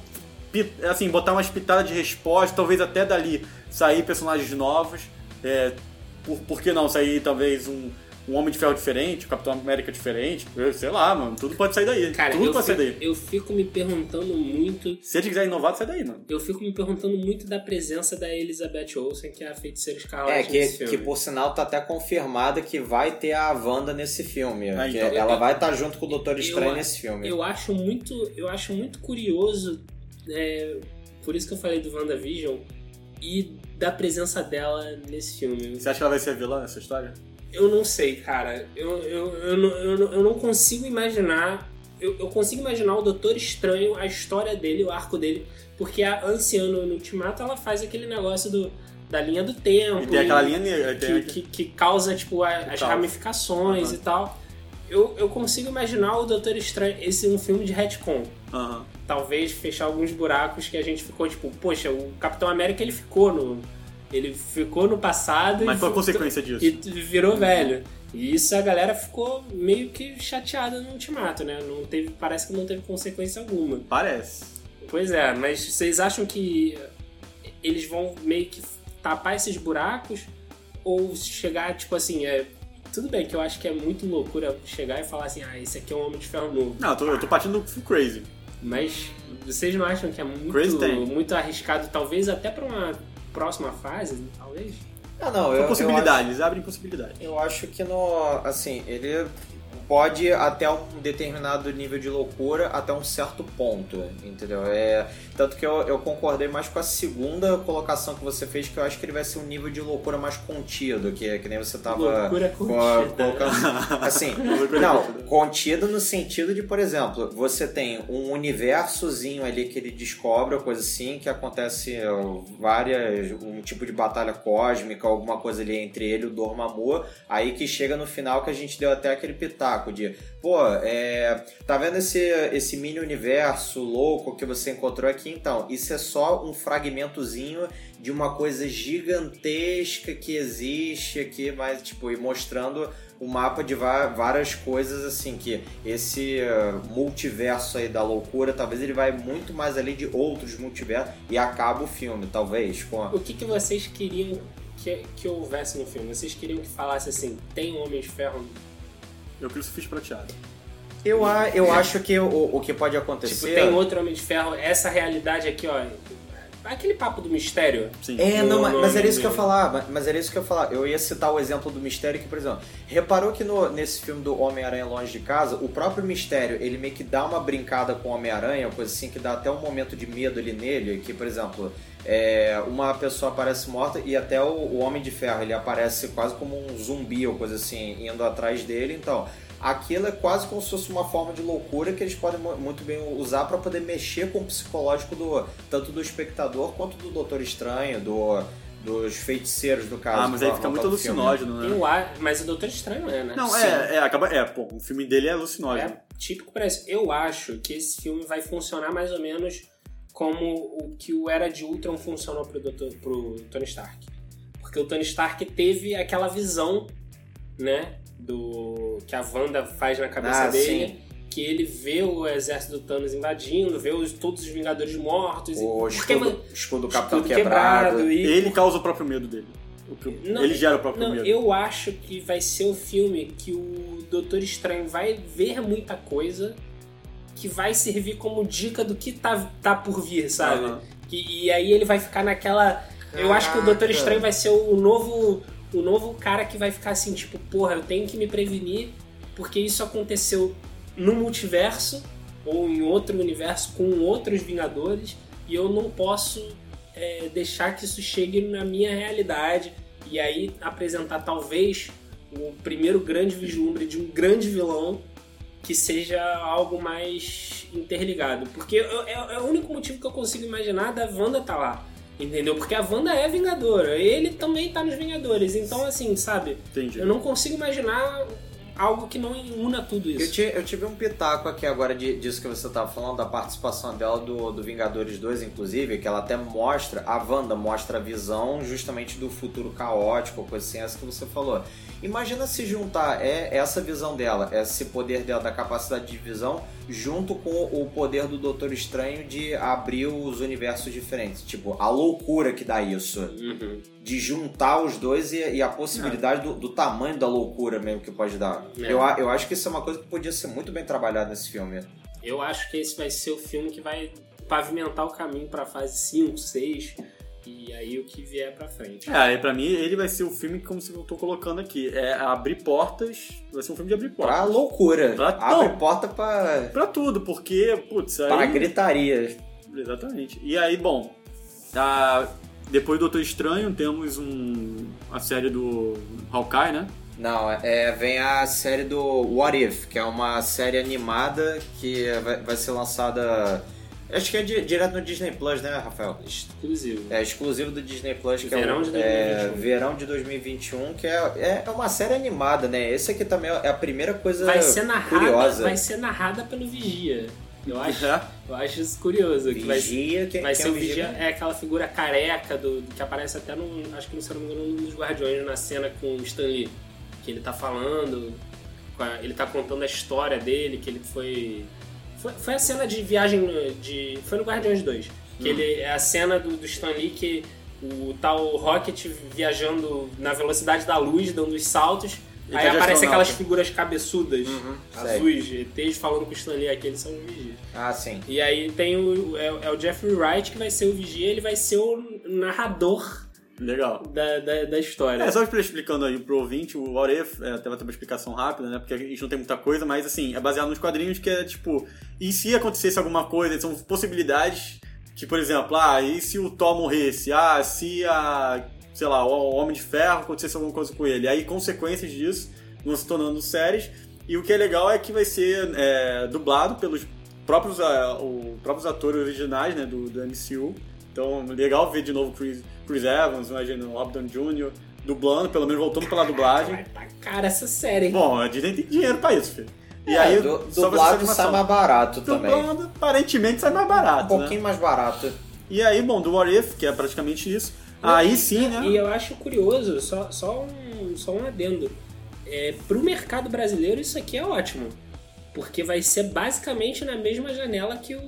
Speaker 2: assim, botar umas pitadas de resposta, talvez até dali sair personagens novos. É, por, por que não sair talvez um, um Homem de Ferro diferente, um Capitão América diferente, eu sei lá, mano, tudo pode sair daí.
Speaker 4: Cara,
Speaker 2: tudo pode sair
Speaker 4: fico,
Speaker 2: daí.
Speaker 4: eu fico me perguntando muito.
Speaker 2: Se ele quiser inovar, sai daí, mano.
Speaker 4: Eu fico me perguntando muito da presença da Elizabeth Olsen, que é a feiticeira escarlate
Speaker 5: É, que,
Speaker 4: nesse filme.
Speaker 5: que por sinal tá até confirmada que vai ter a Wanda nesse filme.
Speaker 2: Ah,
Speaker 5: que
Speaker 2: então.
Speaker 5: ela
Speaker 4: Eu-
Speaker 5: vai estar junto com o Doutor Estranho nesse filme.
Speaker 4: Eu acho muito, eu acho muito curioso, é, por isso que eu falei do WandaVision e da presença dela nesse filme.
Speaker 2: Você acha que ela vai ser a vilã nessa história?
Speaker 4: Eu não sei, cara. Eu, eu, eu, não, eu, eu não consigo imaginar. Eu, eu consigo imaginar o Doutor Estranho, a história dele, o arco dele, porque a Anciano no Ultimato ela faz aquele negócio do, da linha do tempo.
Speaker 2: E tem aquela linha negra. Tem
Speaker 4: que, que, que causa, tipo, a- as
Speaker 2: Tal.
Speaker 4: ramificações
Speaker 2: Aham.
Speaker 4: e tal. Eu, eu consigo imaginar o Doutor Estranho. Esse um filme de retcon.
Speaker 2: Aham.
Speaker 4: Talvez fechar alguns buracos que a gente ficou, tipo, poxa, o Capitão América ele ficou no. Ele ficou no passado
Speaker 2: Mas
Speaker 4: e
Speaker 2: qual a consequência disso?
Speaker 4: e virou velho. E isso a galera ficou meio que chateada no ultimato, né? Não teve, parece que não teve consequência alguma.
Speaker 2: Parece.
Speaker 4: Pois é, mas vocês acham que eles vão meio que tapar esses buracos? Ou chegar, tipo assim, é. Tudo bem que eu acho que é muito loucura chegar e falar assim, ah, esse aqui é um Homem de Ferro novo.
Speaker 2: Não, eu tô, eu tô partindo do full crazy.
Speaker 4: Mas vocês não acham que é muito, muito arriscado, talvez até pra uma próxima fase, talvez?
Speaker 5: Ah, não, eu,
Speaker 2: São
Speaker 5: eu acho-
Speaker 2: possibilidades, eles abrem possibilidades.
Speaker 5: Eu acho que no. Assim, ele pode até um determinado nível de loucura até um certo ponto, entendeu? É, tanto que eu, eu concordei mais com a segunda colocação que você fez, que eu acho que ele vai ser um nível de loucura mais contido, que, que nem você tava
Speaker 4: Loucura
Speaker 5: co-
Speaker 4: contida.
Speaker 5: colocando. Assim, não,
Speaker 2: contida.
Speaker 5: contido no sentido de, por exemplo, você tem um universozinho ali que ele descobre, ou coisa assim, que acontece várias, um tipo de batalha cósmica, alguma coisa ali entre ele e o Dormammu, aí que chega no final que a gente deu até aquele pitaco de, pô, é, tá vendo esse, esse mini universo louco que você encontrou aqui? Então, isso é só um fragmentozinho de uma coisa gigantesca que existe aqui, mas, tipo, e mostrando o mapa de várias coisas assim que esse eh, multiverso aí da loucura talvez ele vai muito mais além de outros multiversos e acaba o filme talvez com a-
Speaker 4: O que, que vocês queriam que, que houvesse no filme? Vocês queriam que falasse assim, tem um Homem de Ferro?
Speaker 2: Eu queria fiz prateado.
Speaker 5: Eu, a- eu acho que o, o que pode
Speaker 4: Tipo,
Speaker 5: acontecer
Speaker 4: tem outro Homem de Ferro, essa realidade aqui, ó. Aquele papo do mistério.
Speaker 2: Sim.
Speaker 5: É, não, mas, mas era isso que eu falar, mas- era isso que eu ia falar. Eu ia citar o exemplo do Mistério que, por exemplo, reparou que no- nesse filme do Homem-Aranha Longe de Casa, o próprio Mistério, ele meio que dá uma brincada com o Homem-Aranha, coisa assim, que dá até um momento de medo ali nele, que, por exemplo, é, uma pessoa aparece morta e até o, o Homem de Ferro, ele aparece quase como um zumbi ou coisa assim, indo atrás dele, então... Aquilo é quase como se fosse uma forma de loucura que eles podem mu- muito bem usar para poder mexer com o psicológico do tanto do espectador quanto do Doutor Estranho, do, dos feiticeiros do caso.
Speaker 2: Ah, mas aí fica muito
Speaker 5: filme.
Speaker 2: alucinógeno, né?
Speaker 4: Eu acho, mas o Doutor Estranho é, né?
Speaker 2: Não, é, é, acaba. É, pô, o filme dele é alucinógeno.
Speaker 4: É típico para isso. Eu acho que esse filme vai funcionar mais ou menos como o que o Era de Ultron funcionou pro, Dr. pro Tony Stark. Porque o Tony Stark teve aquela visão, né? Do que a Wanda faz na cabeça
Speaker 5: Ah,
Speaker 4: dele.
Speaker 5: sim.
Speaker 4: Que ele vê o exército do Thanos invadindo, vê os, todos os Vingadores mortos. e-
Speaker 5: O
Speaker 4: porque,
Speaker 5: escudo, escudo do Capitão
Speaker 4: escudo
Speaker 5: quebrado.
Speaker 4: e
Speaker 2: Ele causa o próprio medo dele. O que-
Speaker 4: Não,
Speaker 2: ele gera o próprio
Speaker 4: Não,
Speaker 2: medo.
Speaker 4: eu acho que vai ser o filme que o Doutor Estranho vai ver muita coisa que vai servir como dica do que tá, tá por vir, sabe?
Speaker 2: Aham.
Speaker 4: Que- e aí ele vai ficar naquela. Eu acho que o Doutor
Speaker 5: Caraca.
Speaker 4: Estranho vai ser o novo. O novo cara que vai ficar assim, tipo, porra, eu tenho que me prevenir, porque isso aconteceu no multiverso ou em outro universo com outros Vingadores, e eu não posso é, deixar que isso chegue na minha realidade e aí apresentar talvez o primeiro grande vislumbre de um grande vilão que seja algo mais interligado. Porque eu- é, é o único motivo que eu consigo imaginar da Wanda tá lá. Entendeu? Porque a Wanda é Vingadora, ele também tá nos Vingadores. Então, assim, sabe?
Speaker 2: Entendi.
Speaker 4: Eu não consigo imaginar algo que não una tudo
Speaker 5: Eu,
Speaker 4: isso.
Speaker 5: ti- eu tive um pitaco aqui agora de- disso que você tava falando, da participação dela do, do Vingadores 2, inclusive, que ela até mostra, a Wanda mostra a visão justamente do futuro caótico, coisa assim, essa que você falou. Imagina se juntar é, essa visão dela, esse poder dela da capacidade de visão, junto com o poder do Doutor Estranho de abrir os universos diferentes. Tipo, a loucura que dá isso.
Speaker 4: Uhum.
Speaker 5: De juntar os dois e, e a possibilidade do, do tamanho da loucura mesmo que pode dar.
Speaker 4: É.
Speaker 5: Eu, a- eu acho que isso é uma coisa que podia ser muito bem trabalhada nesse filme.
Speaker 4: Eu acho que esse vai ser o filme que vai pavimentar o caminho pra fase 5, 6 e aí o que vier pra frente.
Speaker 2: É, aí pra mim ele vai ser o filme que, como eu tô colocando aqui, é abrir portas. Vai ser um filme de abrir
Speaker 5: Pra
Speaker 2: portas.
Speaker 5: loucura.
Speaker 2: Pra-
Speaker 5: Abre
Speaker 2: não.
Speaker 5: porta pra,
Speaker 2: Pra tudo, porque, putz, aí.
Speaker 5: para gritaria.
Speaker 2: Exatamente. E aí, bom, a- depois do Doutor Estranho temos um, a série do Hawkeye, né?
Speaker 5: Não, é, vem a série do What If, que é uma série animada que vai, vai ser lançada. Acho que é di- direto no Disney Plus, né, Rafael?
Speaker 4: Exclusivo.
Speaker 5: É exclusivo do Disney Plus, que
Speaker 4: Verão
Speaker 5: é, o,
Speaker 4: de
Speaker 5: é
Speaker 4: 2021.
Speaker 5: Verão de 2021, que é, é, é uma série animada, né? Esse aqui também é a primeira coisa
Speaker 4: Vai ser narrada,
Speaker 5: curiosa.
Speaker 4: vai ser narrada pelo Vigia. Eu acho, eu acho isso curioso. Que vai,
Speaker 5: Vigia, quem,
Speaker 4: vai ser
Speaker 5: é
Speaker 4: o Vigia, é aquela figura careca do, que aparece até no. Acho que se não me engano, num dos Guardiões na cena com o Stan Lee. Que ele tá falando, ele tá contando a história dele, que ele foi. Foi, foi a cena de viagem de. Foi no Guardiões 2. Que ele. É a cena do, do Stan Lee que o tal Rocket viajando na velocidade da luz, dando os saltos. Aí
Speaker 2: tá de
Speaker 4: aparece aquelas figuras cabeçudas,
Speaker 5: sei.
Speaker 4: azuis, ETs falando com o Stan Lee aqui, eles são os vigias.
Speaker 5: Ah, sim.
Speaker 4: E aí tem o, é, é o Jeffrey Wright que vai ser o vigia, ele vai ser o narrador
Speaker 2: Legal.
Speaker 4: da, da, da história.
Speaker 2: É, só explicando aí pro ouvinte, o What If, é, até vai ter uma explicação rápida, né? Porque a gente não tem muita coisa, mas assim, é baseado nos quadrinhos que é tipo, e se acontecesse alguma coisa, são possibilidades que, por exemplo, ah, e se o Thor morresse? Ah, se a, sei lá, o Homem de Ferro acontecesse alguma coisa com ele? Aí consequências disso vão se tornando séries. E o que é legal é que vai ser é, dublado pelos próprios, o, próprios atores originais né, do, do MCU. Então, legal ver de novo Chris, Chris Evans, imagina, o Robert Jr. dublando, pelo menos voltando pela dublagem.
Speaker 4: Vai tá cara essa série, hein?
Speaker 2: Bom, a Disney tem dinheiro pra isso, filho. E
Speaker 5: É,
Speaker 2: aí,
Speaker 5: du-
Speaker 2: só vai ser
Speaker 5: dublado sai mais barato também.
Speaker 2: Dublando, aparentemente sai mais
Speaker 5: Um
Speaker 2: barato, né?
Speaker 5: pouquinho mais barato.
Speaker 2: E aí, bom, do What If, que é praticamente isso. Aí sim, né?
Speaker 4: E eu acho curioso, só, só, um, só um adendo. É, pro mercado brasileiro isso aqui é ótimo. Porque vai ser basicamente na mesma janela que o,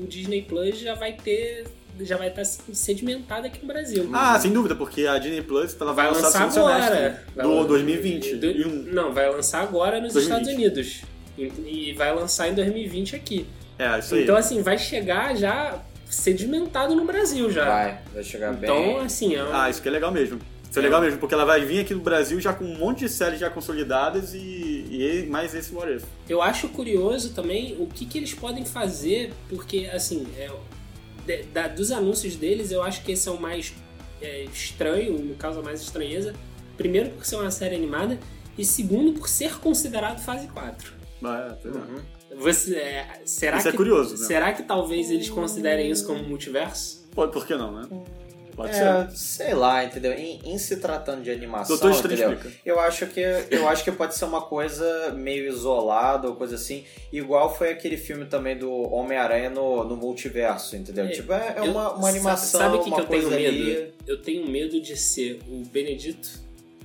Speaker 4: o Disney Plus já vai ter. Já vai estar sedimentado aqui no Brasil.
Speaker 2: Ah, sem dúvida, porque a Disney Plus ela vai,
Speaker 4: vai
Speaker 2: lançar
Speaker 4: lançar agora. Vai
Speaker 2: do
Speaker 4: lan-
Speaker 2: 2020.
Speaker 4: do- Não, vai lançar agora nos
Speaker 2: 2020.
Speaker 4: Estados Unidos. E, e vai lançar em 2020 aqui.
Speaker 2: É, isso aí.
Speaker 4: Então, assim, vai chegar já sedimentado no Brasil já.
Speaker 5: Vai, vai chegar
Speaker 4: Então,
Speaker 5: bem.
Speaker 4: assim, é um-
Speaker 2: Ah, isso que é legal mesmo. Isso é legal mesmo, porque ela vai vir aqui no Brasil já com um monte de séries já consolidadas e, e mais esse What If.
Speaker 4: Eu acho curioso também o que, que eles podem fazer, porque, assim, é, de- da- dos anúncios deles, eu acho que esse é o mais é, estranho, me causa mais estranheza. Primeiro, por ser uma série animada, e segundo, por ser considerado fase 4.
Speaker 2: É, pois é.
Speaker 4: Você, é, será
Speaker 2: Isso é
Speaker 4: que,
Speaker 2: curioso, né?
Speaker 4: Será que talvez eles considerem isso como multiverso?
Speaker 2: Pode, por que não, né? Pode
Speaker 5: É,
Speaker 2: ser.
Speaker 5: sei lá, entendeu? Em, em se tratando de animação,
Speaker 2: Doutor
Speaker 5: entendeu?
Speaker 2: explica.
Speaker 5: Eu acho que eu acho que pode ser uma coisa meio isolada ou coisa assim, igual foi aquele filme também do Homem-Aranha no, no multiverso, entendeu?
Speaker 4: É,
Speaker 5: tipo, é, é
Speaker 4: Eu-
Speaker 5: uma, uma animação,
Speaker 4: Sabe o que, que eu tenho medo?
Speaker 5: ali.
Speaker 4: Eu tenho medo de ser o Benedito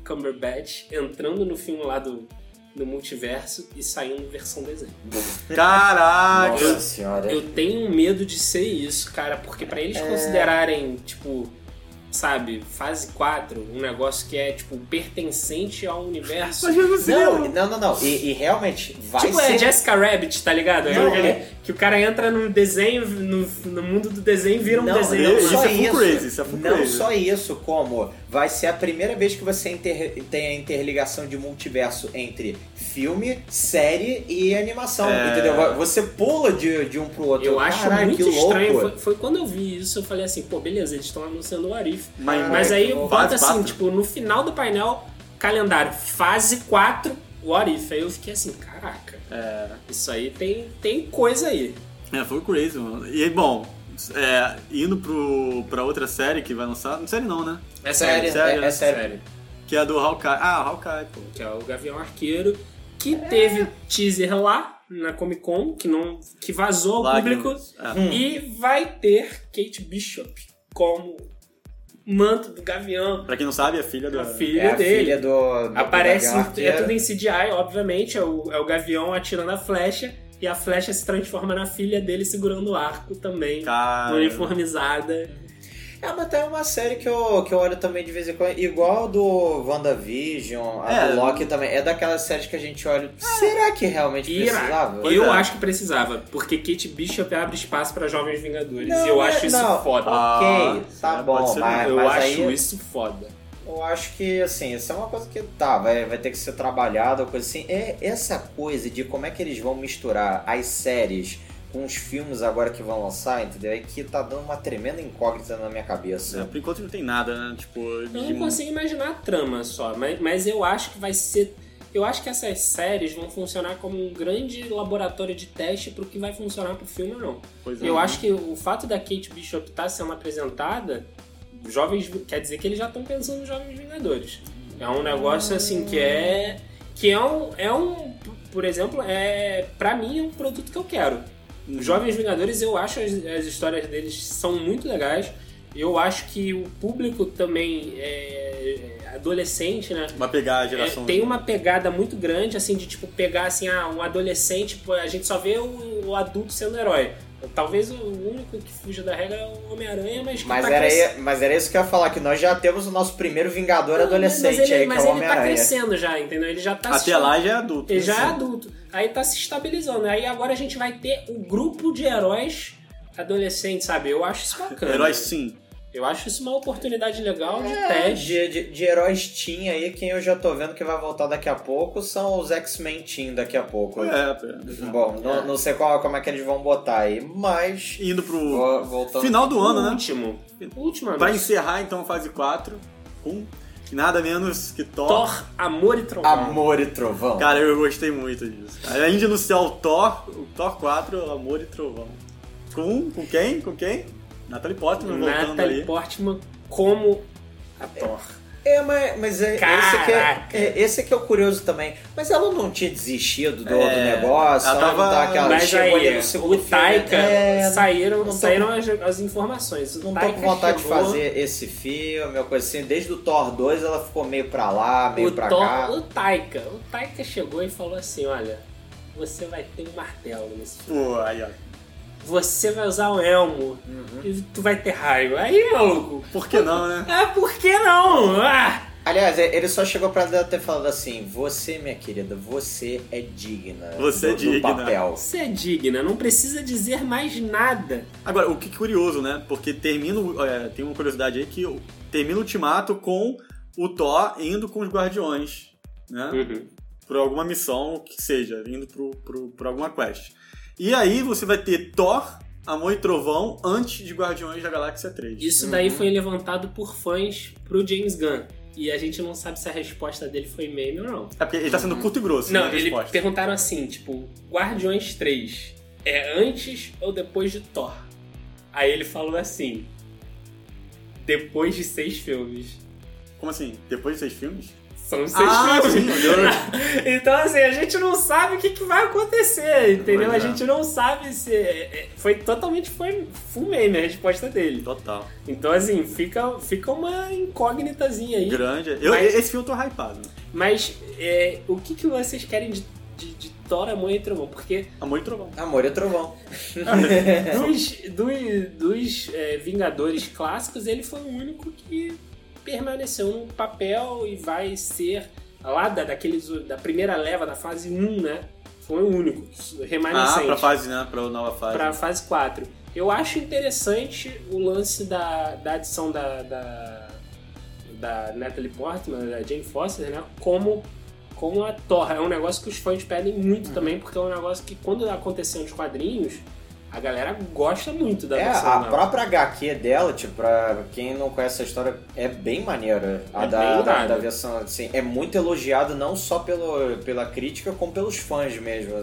Speaker 4: Cumberbatch entrando no filme lá do, do multiverso e saindo versão desenho.
Speaker 2: Caraca!
Speaker 5: Nossa senhora.
Speaker 4: Eu tenho medo de ser isso, cara, porque pra
Speaker 5: É.
Speaker 4: eles considerarem, tipo, sabe, fase 4, um negócio que é, tipo, pertencente ao universo.
Speaker 2: Você.
Speaker 5: Não, não, não, não. E, e realmente vai
Speaker 4: Tipo,
Speaker 5: ser.
Speaker 4: é Jessica Rabbit, tá ligado?
Speaker 5: Não, é.
Speaker 4: Que o cara entra no desenho, no, no mundo do desenho, vira um
Speaker 5: Não,
Speaker 4: desenho.
Speaker 5: não
Speaker 2: Isso
Speaker 5: só
Speaker 2: é
Speaker 5: isso.
Speaker 2: crazy, isso é
Speaker 5: não
Speaker 2: crazy.
Speaker 5: só isso, como vai ser a primeira vez que você inter- tem a interligação de multiverso entre filme, série e animação,
Speaker 2: É.
Speaker 5: entendeu? Você pula de, de um pro outro.
Speaker 4: Eu acho
Speaker 5: Caralho,
Speaker 4: muito estranho. Foi, foi quando eu vi isso, eu falei assim, pô, beleza, eles estão anunciando o Arif.
Speaker 2: Mas,
Speaker 4: Mas aí bota assim,
Speaker 2: quatro.
Speaker 4: tipo, no final do painel, calendário, fase 4, What If. Aí eu fiquei assim, caraca,
Speaker 2: É,
Speaker 4: isso aí tem, tem coisa aí.
Speaker 2: é, foi crazy, mano. E bom, é, indo pro, pra outra série que vai lançar. Não série não, né?
Speaker 5: É sério, é,
Speaker 2: né?
Speaker 5: é sério.
Speaker 2: Que é a do Hawkeye. Ah, Hawkeye, pô.
Speaker 4: Que é o Gavião Arqueiro, que teve teaser lá na Comic Con, que, não, que vazou ao
Speaker 2: Lágrimas.
Speaker 4: público.
Speaker 2: É.
Speaker 4: E vai ter Kate Bishop como manto do Gavião.
Speaker 2: Pra quem não sabe, é filha do.
Speaker 4: A filha
Speaker 5: É a
Speaker 4: dele.
Speaker 5: filha do. do
Speaker 4: Aparece,
Speaker 5: Gavião
Speaker 4: é tudo em CGI, obviamente, é o, é o Gavião atirando a flecha e a flecha se transforma na filha dele segurando o arco também,
Speaker 2: Cara.
Speaker 4: uniformizada.
Speaker 5: É, mas tem uma série que eu, que eu olho também de vez em quando, igual do WandaVision, a
Speaker 2: É.
Speaker 5: do Loki também. É daquelas séries que a gente olha. Será que realmente
Speaker 4: Ira.
Speaker 5: precisava?
Speaker 4: Eu
Speaker 2: é.
Speaker 4: acho que precisava, porque Kate Bishop abre espaço pra Jovens Vingadores.
Speaker 5: Não,
Speaker 4: e eu
Speaker 5: é-
Speaker 4: acho isso
Speaker 5: não.
Speaker 4: foda.
Speaker 2: Ah,
Speaker 5: Ok, tá
Speaker 2: é,
Speaker 5: bom,
Speaker 2: pode ser
Speaker 5: mas,
Speaker 4: eu
Speaker 5: mas
Speaker 4: acho
Speaker 5: aí
Speaker 4: isso foda.
Speaker 5: eu acho que assim, isso é uma coisa que tá, vai, vai ter que ser trabalhada, coisa assim. É essa coisa de como é que eles vão misturar as séries com os filmes agora que vão lançar, entendeu? É que tá dando uma tremenda incógnita na minha
Speaker 2: É,
Speaker 5: cabeça.
Speaker 2: por enquanto não tem nada, né? Tipo,
Speaker 4: Eu
Speaker 2: de-
Speaker 4: não consigo imaginar a trama só, mas, mas eu acho que vai ser. Eu acho que essas séries vão funcionar como um grande laboratório de teste pro que vai funcionar pro filme ou não.
Speaker 2: Pois é.
Speaker 4: Eu acho que o fato da Kate Bishop estar sendo apresentada, jovens quer dizer que eles já estão pensando nos Jovens Vingadores. É um negócio assim que é que é um é um por exemplo é para mim é um produto que eu quero. Os Jovens Vingadores eu acho as, as histórias deles são muito legais. Eu acho que o público também é adolescente, né?
Speaker 2: Vai pegar a
Speaker 4: É,
Speaker 2: geração.
Speaker 4: tem uma pegada muito grande, assim, de tipo, pegar assim, ah, um adolescente, a gente só vê o, o adulto sendo herói. Talvez o único que fuja da regra é o Homem-Aranha, mas que
Speaker 5: Mas
Speaker 4: tá
Speaker 5: era,
Speaker 4: crescendo.
Speaker 5: mas era isso que eu ia falar, que nós já temos o nosso primeiro Vingador adolescente
Speaker 4: mas ele,
Speaker 5: aí,
Speaker 4: mas
Speaker 5: que é o
Speaker 4: ele tá
Speaker 5: Homem-Aranha.
Speaker 4: crescendo já, entendeu? Ele já tá
Speaker 2: Até lá já é adulto.
Speaker 4: Ele já é
Speaker 2: Sim.
Speaker 4: adulto. Aí tá se estabilizando. Aí agora a gente vai ter o grupo de heróis adolescentes, sabe? Eu acho isso bacana.
Speaker 2: Heróis sim.
Speaker 4: Eu acho isso uma oportunidade legal de
Speaker 5: É,
Speaker 4: teste.
Speaker 5: de, de, de heróis Teen aí, quem eu já tô vendo que vai voltar daqui a pouco são os X-Men Teen daqui a pouco.
Speaker 2: É, é.
Speaker 5: Bom, não, não sei qual, como é que eles vão botar aí, mas.
Speaker 2: Indo pro
Speaker 5: vo- voltando.
Speaker 2: final do ano,
Speaker 4: o
Speaker 2: né?
Speaker 4: último. O último
Speaker 2: Pra encerrar então a fase 4 com nada menos que Thor.
Speaker 4: Thor, Amor e Trovão.
Speaker 5: Amor e Trovão.
Speaker 2: Cara, eu gostei muito disso. Além de anunciar o Thor, o Thor 4, Amor e Trovão. Com, com quem? Com quem? Natalie Portman voltando
Speaker 4: Natalie
Speaker 2: aí.
Speaker 4: Portman como a Thor.
Speaker 5: É, mas, mas é, esse, que é,
Speaker 4: Caraca.
Speaker 5: é- esse que é o curioso também. Mas ela não tinha desistido do,
Speaker 2: É,
Speaker 5: do negócio,
Speaker 2: ela
Speaker 5: ela,
Speaker 2: tava-
Speaker 5: não tá aquela
Speaker 4: Mas
Speaker 5: chegou ali
Speaker 4: aí,
Speaker 5: no segundo
Speaker 4: o Taika,
Speaker 5: filme, é,
Speaker 4: saíram,
Speaker 5: não tô-
Speaker 4: saíram as, as informações. O
Speaker 5: Não tô
Speaker 4: Taika
Speaker 5: com vontade
Speaker 4: chegou,
Speaker 5: de fazer esse filme, ou coisa assim. Desde o Thor 2 ela ficou meio pra lá, meio
Speaker 4: O,
Speaker 5: pra
Speaker 4: Thor,
Speaker 5: cá.
Speaker 4: o Taika, o Taika chegou e falou assim, olha, você vai ter um martelo nesse filme.
Speaker 2: Pô, aí, ó.
Speaker 4: Você vai usar o elmo
Speaker 5: Uhum.
Speaker 4: e tu vai ter raiva. Aí, maluco,
Speaker 2: Por que não, né?
Speaker 4: ah, por que não? Ah!
Speaker 5: Aliás, é, ele só chegou pra ela ter falado assim: Você, minha querida, você é digna.
Speaker 2: Você é
Speaker 5: do, do
Speaker 2: digna."
Speaker 5: papel.
Speaker 4: Você é digna, não precisa dizer mais nada.
Speaker 2: Agora, o que é curioso, né? Porque termina. o- é, tem uma curiosidade aí que o- termina o ultimato com o Thor indo com os Guardiões, né?
Speaker 4: Uhum.
Speaker 2: Por alguma missão que seja, indo pro, pro, por alguma quest. E aí você vai ter Thor, Amor e Trovão antes de Guardiões da Galáxia 3.
Speaker 4: Isso daí foi levantado por fãs pro James Gunn. E a gente não sabe se a resposta dele foi meme ou não.
Speaker 2: É porque ele tá sendo curto e grosso,
Speaker 4: Não,
Speaker 2: né? a
Speaker 4: ele
Speaker 2: resposta.
Speaker 4: perguntaram assim, tipo, Guardiões 3 é antes ou depois de Thor? Aí ele falou assim, depois de seis filmes.
Speaker 2: Como assim? Depois de seis filmes?
Speaker 4: São seis
Speaker 2: Ah,
Speaker 4: filmes. então, assim, a gente não sabe o que, que vai acontecer, entendeu?
Speaker 2: Pois
Speaker 4: A
Speaker 2: é.
Speaker 4: gente não sabe se. é, é, Foi totalmente foi full meme a resposta dele.
Speaker 2: Total.
Speaker 4: Então, assim, fica, fica uma incógnitazinha aí.
Speaker 2: Grande. Eu,
Speaker 4: Mas-
Speaker 2: Esse filme eu tô hypado.
Speaker 4: Mas é, o que, que vocês querem de, de, de Thor, Amor e Trovão? Porque
Speaker 2: Amor e Trovão.
Speaker 5: Amor e Trovão.
Speaker 4: dos, dos, dos é, Vingadores clássicos, ele foi o único que permaneceu no papel e vai ser lá da, daqueles, da primeira leva da fase 1, né? Foi o único
Speaker 2: Ah,
Speaker 4: remanescente.
Speaker 2: pra fase, né? Pra nova fase.
Speaker 4: pra fase 4. Eu acho interessante o lance da, da adição da, da, da Natalie Portman, da Jane Foster, né? Como, como a Thor. É um negócio que os fãs pedem muito também, porque é um negócio que quando aconteceu nos quadrinhos, a galera gosta muito da
Speaker 5: É,
Speaker 4: versão
Speaker 5: a
Speaker 4: nova.
Speaker 5: própria HQ dela, tipo, pra quem não conhece a história, é bem maneira. A
Speaker 4: É
Speaker 5: da,
Speaker 4: bem
Speaker 5: da, da versão, assim, é muito elogiado não só pelo, pela crítica, como pelos fãs mesmo.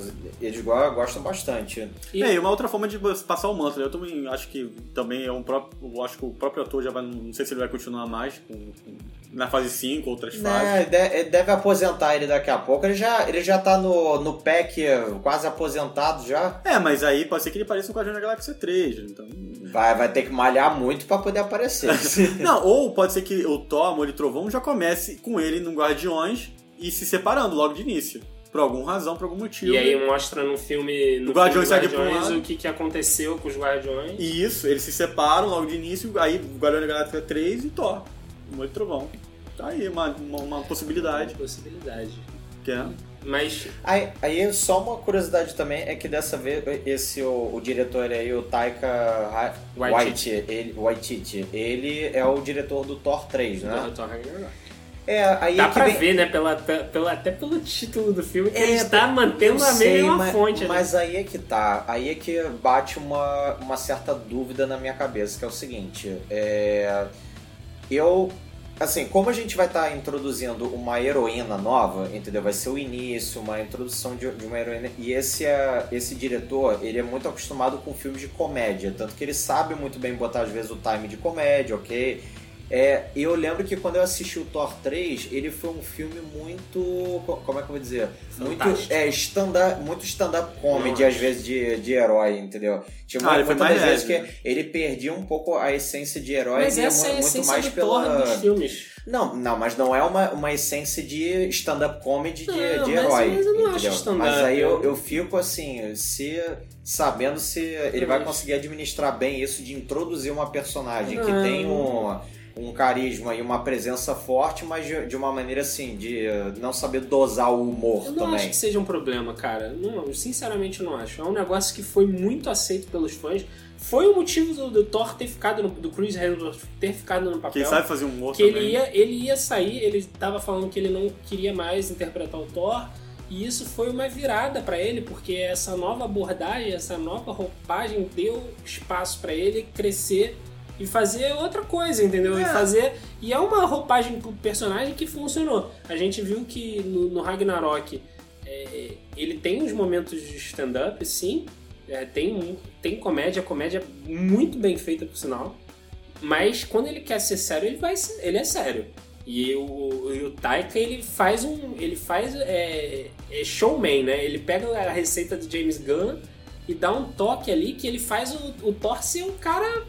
Speaker 5: Eles go- gostam bastante.
Speaker 4: E-
Speaker 2: É, e uma outra forma de passar o manto, né? Eu também acho que também é um próprio. Eu acho que o próprio ator já vai. Não sei se ele vai continuar mais com, com- na fase 5, outras
Speaker 5: Né,
Speaker 2: fases.
Speaker 5: de- ele deve aposentar ele daqui a pouco. Ele já, ele já tá no, no pack quase aposentado já.
Speaker 2: É, mas aí pode ser que ele pareça no Guardião da Galáxia 3, então.
Speaker 5: Vai, vai ter que malhar muito pra poder aparecer.
Speaker 2: Não, ou pode ser que o Thor, Amor e Trovão já comece com ele no Guardiões e se separando logo de início. por alguma razão, por algum motivo.
Speaker 4: E aí mostra no filme, no
Speaker 2: O Guardiões
Speaker 4: filme
Speaker 2: um
Speaker 4: Guardiões o que, que aconteceu com os Guardiões.
Speaker 2: E isso, eles se separam logo de início, aí Guardiões da Galáxia 3 e Thor. Muito trovão. Tá aí, uma, uma, uma possibilidade.
Speaker 4: Possibilidade.
Speaker 2: Que é.
Speaker 4: Mas
Speaker 5: Aí, aí só uma curiosidade também é que dessa vez esse o, o diretor aí, o Taika
Speaker 4: Waititi.
Speaker 5: Ele, Waititi, ele é o diretor do Thor 3, né?
Speaker 4: do Thor Ragnarok.
Speaker 5: É, aí
Speaker 4: Dá
Speaker 5: é que
Speaker 4: pra
Speaker 5: vem-
Speaker 4: ver, né, pela, pela, até pelo título do filme, que
Speaker 5: É,
Speaker 4: ele está mantendo
Speaker 5: eu
Speaker 4: a
Speaker 5: sei,
Speaker 4: mesma
Speaker 5: mas,
Speaker 4: fonte. né?
Speaker 5: Mas aí é que tá. Aí é que bate uma, uma certa dúvida na minha cabeça, que é o seguinte. É, eu. Assim, como a gente vai estar introduzindo uma heroína nova, entendeu? Vai ser o início, uma introdução de, de uma heroína. E esse, é, esse diretor, ele é muito acostumado com filmes de comédia. Tanto que ele sabe muito bem botar, às vezes, o time de comédia, ok? É, eu lembro que quando eu assisti o Thor 3, ele foi um filme muito. co- Como é que eu vou dizer? Muito, é, stand muito stand-up comedy,
Speaker 4: Não,
Speaker 5: às vezes, de, de herói, entendeu? Tinha
Speaker 2: Ah, ele foi
Speaker 5: muitas das vezes que ele perdia um pouco a essência de herói
Speaker 4: Mas
Speaker 5: e
Speaker 4: essa é
Speaker 5: muito
Speaker 4: essência
Speaker 5: mais
Speaker 4: do Thor
Speaker 5: pela.
Speaker 4: dos filmes.
Speaker 5: Não, não, mas não é uma, uma essência de stand-up comedy de,
Speaker 4: Não,
Speaker 5: de
Speaker 4: mas-
Speaker 5: herói.
Speaker 4: mas eu não acho
Speaker 5: entendeu?
Speaker 4: stand-up,
Speaker 5: Mas aí eu,
Speaker 4: eu-
Speaker 5: fico assim, se sabendo se ele vai
Speaker 4: Mas-
Speaker 5: conseguir administrar bem isso de introduzir uma personagem que
Speaker 4: Não.
Speaker 5: tem um, um carisma e uma presença forte, mas de, de uma maneira assim, de eh, não saber dosar o humor
Speaker 4: Eu não
Speaker 5: também.
Speaker 4: acho que seja um problema, cara. Não, eu sinceramente não acho. É um negócio que foi muito aceito pelos fãs. Foi o motivo do, do Thor ter ficado no, do Chris Hemsworth ter ficado no papel.
Speaker 2: Quem sabe fazer um humor
Speaker 4: que ele
Speaker 2: também.
Speaker 4: ia, ele ia sair, ele tava falando que ele não queria mais interpretar o Thor, e isso foi uma virada pra ele, porque essa nova abordagem, essa nova roupagem deu espaço pra ele crescer e fazer outra coisa, entendeu? E
Speaker 2: É.
Speaker 4: fazer e é uma roupagem pro personagem que funcionou. A gente viu que no, no Ragnarok é, ele tem uns momentos de stand-up, sim. É, tem, tem comédia, comédia muito bem feita, por sinal. Mas quando ele quer ser sério, ele vai ser- ele é sério. E o, e o Taika, ele faz um. Ele faz. É, é showman, né? Ele pega a receita do James Gunn e dá um toque ali que ele faz o, o Thor ser o cara.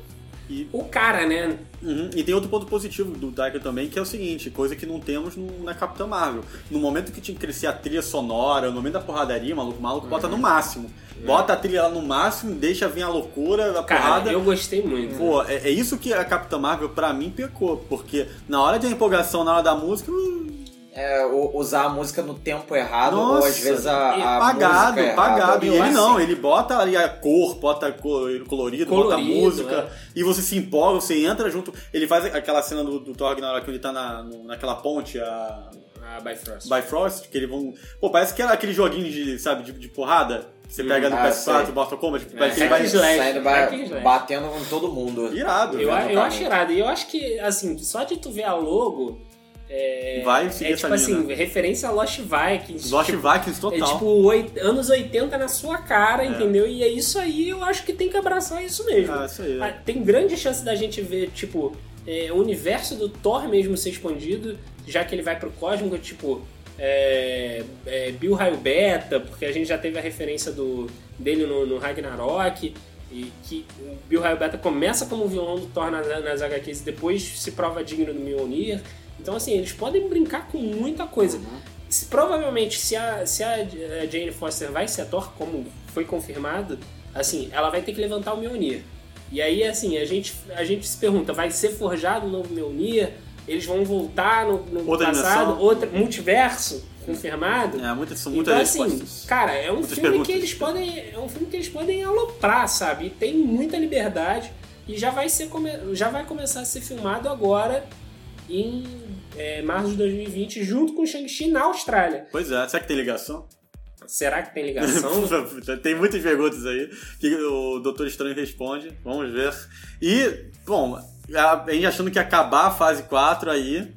Speaker 2: E-
Speaker 4: O cara, né?
Speaker 2: Uhum. E tem outro ponto positivo do Taika também, que é o seguinte, coisa que não temos no- na Capitã Marvel. No momento que tinha que crescer a trilha sonora, no momento da porradaria, maluco, o maluco bota no máximo. Bota a trilha lá no máximo, deixa vir a loucura, a
Speaker 4: Cara,
Speaker 2: porrada.
Speaker 4: eu gostei muito.
Speaker 2: Pô, é, é isso que a Capitã Marvel, pra mim, pecou. Porque na hora de empolgação, na hora da música, hum,
Speaker 5: É, usar a música no tempo errado, ou
Speaker 2: Nossa,
Speaker 5: às vezes a, a
Speaker 2: pagado,
Speaker 5: música errada.
Speaker 2: pagado. E
Speaker 4: Eu
Speaker 2: ele
Speaker 4: acho-
Speaker 2: não, ele bota ali a cor, bota co- colorido, bota
Speaker 4: Colorido,
Speaker 2: música,
Speaker 4: é.
Speaker 2: e você se empolga, você entra junto. Ele faz aquela cena do, do Thor Ragnarok, que ele tá na, no- naquela ponte, a
Speaker 4: A Bifrost.
Speaker 2: Bifrost, que eles vão... Pô, parece que era aquele joguinho de, sabe, de, de porrada, você pega no
Speaker 5: ah,
Speaker 2: PS4,
Speaker 5: sei.
Speaker 2: Mortal Kombat,
Speaker 4: É,
Speaker 2: parece que vai...
Speaker 5: Saindo,
Speaker 4: slash.
Speaker 5: batendo com todo mundo.
Speaker 2: Irado.
Speaker 4: Eu, eu acho irado. E eu acho que, assim, só de tu ver a logo. É,
Speaker 2: Vai seguir
Speaker 4: é tipo assim, referência a Lost Vikings.
Speaker 2: Lost
Speaker 4: tipo,
Speaker 2: Vikings
Speaker 4: É
Speaker 2: total.
Speaker 4: tipo oit- anos 80 na sua cara, entendeu? E é isso aí, eu acho que tem que abraçar isso mesmo.
Speaker 2: Ah, isso aí.
Speaker 4: Ah, Tem grande chance da gente ver, tipo, é, o universo do Thor mesmo ser expandido, já que ele vai pro cósmico, tipo, é, é, Bill Raio Beta, porque a gente já teve a referência do, dele no, no Ragnarok, e que o Bill Raio Beta começa como vilão do Thor nas, nas HQs e depois se prova digno do Mjolnir. Então, assim, eles podem brincar com muita coisa. Se- provavelmente, se a, se a Jane Foster vai ser a Thor, como foi confirmado, assim, ela vai ter que levantar o Mjolnir. E aí, assim, a gente, a gente se pergunta, vai ser forjado um novo Mjolnir? Eles vão voltar no, no
Speaker 2: Outra
Speaker 4: passado?
Speaker 2: dimensão?
Speaker 4: Outra, multiverso confirmado?
Speaker 2: É, muitas, são muitas
Speaker 4: Então, assim,
Speaker 2: respostas.
Speaker 4: cara, é um
Speaker 2: Muitas
Speaker 4: filme
Speaker 2: perguntas.
Speaker 4: que eles podem. É um filme que eles podem aloprar, sabe? E tem muita liberdade. E já vai, ser, já vai começar a ser filmado agora em é, março de 2020, junto com Shang-Chi na Austrália.
Speaker 2: Pois é, será que tem ligação?
Speaker 4: Será que tem ligação?
Speaker 2: Tem muitas perguntas aí que o Doutor Estranho responde. Vamos ver. E, bom, a gente achando que ia acabar a fase 4 aí,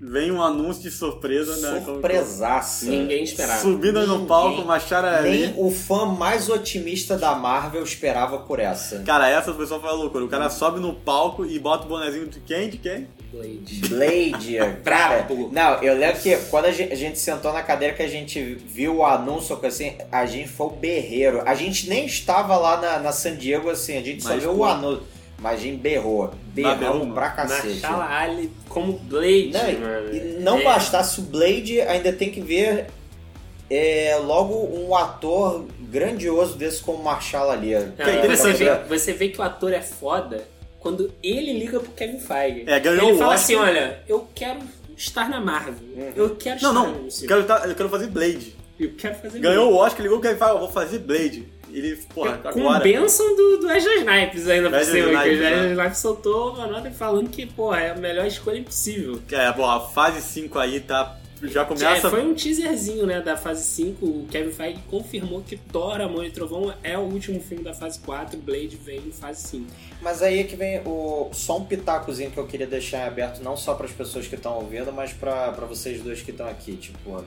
Speaker 2: vem um anúncio de surpresa, né?
Speaker 5: Surpresaça.
Speaker 4: Ninguém esperava.
Speaker 2: Subindo no
Speaker 5: Ninguém.
Speaker 2: palco, Machara
Speaker 5: Nem
Speaker 2: ali.
Speaker 5: o fã mais otimista da Marvel esperava por essa.
Speaker 2: Cara, essa o pessoal fala loucura. O cara sobe no palco e bota o bonezinho de quem? De quem?
Speaker 4: Blade.
Speaker 5: Blade, cara. Não, eu lembro que quando a gente, a gente sentou na cadeira que a gente viu o anúncio, assim, a gente foi o berreiro. A gente nem estava lá na, na San Diego, assim, a gente só
Speaker 2: Mas,
Speaker 5: viu
Speaker 2: pô.
Speaker 5: o anúncio. Mas a gente berrou.
Speaker 2: berrou,
Speaker 5: pra cacete.
Speaker 4: Mahershala Ali como Blade,
Speaker 5: Não,
Speaker 4: mano.
Speaker 5: e não
Speaker 4: É.
Speaker 5: bastasse o Blade, ainda tem que ver é logo um ator grandioso desse como Marshall ali.
Speaker 4: Não,
Speaker 2: é
Speaker 4: e você, vê, você vê que o ator é foda quando ele liga pro Kevin Feige.
Speaker 2: É, ganhou
Speaker 4: ele
Speaker 2: o
Speaker 4: fala
Speaker 2: Oscar.
Speaker 4: assim, olha, eu quero estar na Marvel. Eu quero
Speaker 2: Não,
Speaker 4: estar
Speaker 2: não.
Speaker 4: no
Speaker 2: Quero, tá- eu quero fazer Blade.
Speaker 4: Eu quero fazer
Speaker 2: Ganhou o Oscar, ligou que ele fala, eu vou fazer Blade. Ele, porra,
Speaker 4: Com
Speaker 2: agora.
Speaker 4: bênção do, do Wesley Snipes ainda por cima, que o Wesley
Speaker 2: né?
Speaker 4: Snipes soltou uma nota falando que, porra, é a melhor escolha impossível.
Speaker 2: É, bom, a fase 5 aí tá. Já
Speaker 4: É,
Speaker 2: começa.
Speaker 4: foi um teaserzinho, né, da fase 5. O Kevin Feige confirmou que Thor, Amor e Trovão é o último filme da fase 4. Blade vem em fase 5.
Speaker 5: Mas aí é que vem o só um pitacozinho que eu queria deixar em aberto, não só para as pessoas que estão ouvindo, mas para vocês dois que estão aqui, tipo,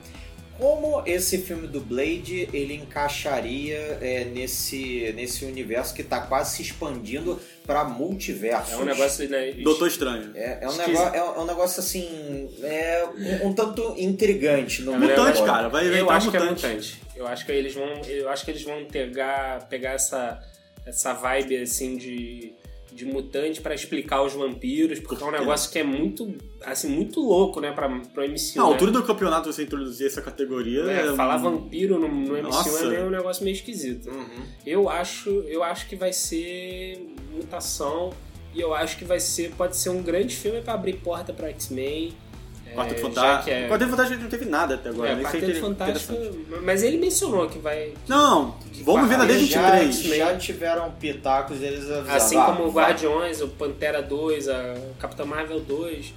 Speaker 5: como esse filme do Blade ele encaixaria é, nesse nesse universo que tá quase se expandindo para multiversos?
Speaker 4: É um negócio, né?
Speaker 2: Doutor Estranho.
Speaker 5: É, é um negócio, é, um- é um negócio assim, é um, um tanto intrigante no
Speaker 4: É,
Speaker 2: Mutante, cara. Vai
Speaker 4: Eu acho que é
Speaker 2: mutante.
Speaker 4: mutante. Eu acho que eles vão, eu acho que eles vão pegar, pegar essa, essa vibe assim de, de mutante pra explicar os vampiros, porque é um negócio que é muito, assim, muito louco, né, para pro MCU.
Speaker 2: Na
Speaker 4: né?
Speaker 2: altura do campeonato você introduzir essa categoria.
Speaker 4: É, falar vampiro no, no MCU
Speaker 2: Nossa.
Speaker 4: é um negócio meio esquisito.
Speaker 5: Uhum.
Speaker 4: Eu acho, eu acho que vai ser mutação e eu acho que vai ser, pode ser um grande filme pra abrir porta pra X-Men.
Speaker 2: Quarteto
Speaker 4: É,
Speaker 2: Fantástico.
Speaker 4: que é-
Speaker 2: Quarteto Fantástico não teve nada até agora.
Speaker 4: É,
Speaker 2: nem
Speaker 4: Quarteto
Speaker 2: que
Speaker 4: Fantástico, mas ele mencionou que vai
Speaker 2: Não, vamos ver na
Speaker 5: Eles já,
Speaker 2: D23.
Speaker 5: já tiveram pitacos, eles avisaram.
Speaker 4: Assim
Speaker 5: ah,
Speaker 4: como o Guardiões, o Pantera 2, a Capitã Marvel 2.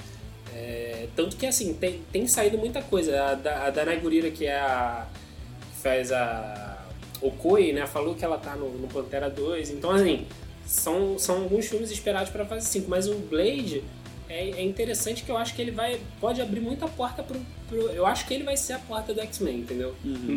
Speaker 4: É, tanto que assim, tem, tem saído muita coisa. A, da- a Danai Gurira, que é a. que faz a. Okoi, né? Falou que ela tá no, no Pantera 2. Então, assim, são, são alguns filmes esperados pra fase 5. Mas o Blade é, é interessante que eu acho que ele vai. Pode abrir muita porta pro. pro- eu acho que ele vai ser a porta do X-Men, entendeu?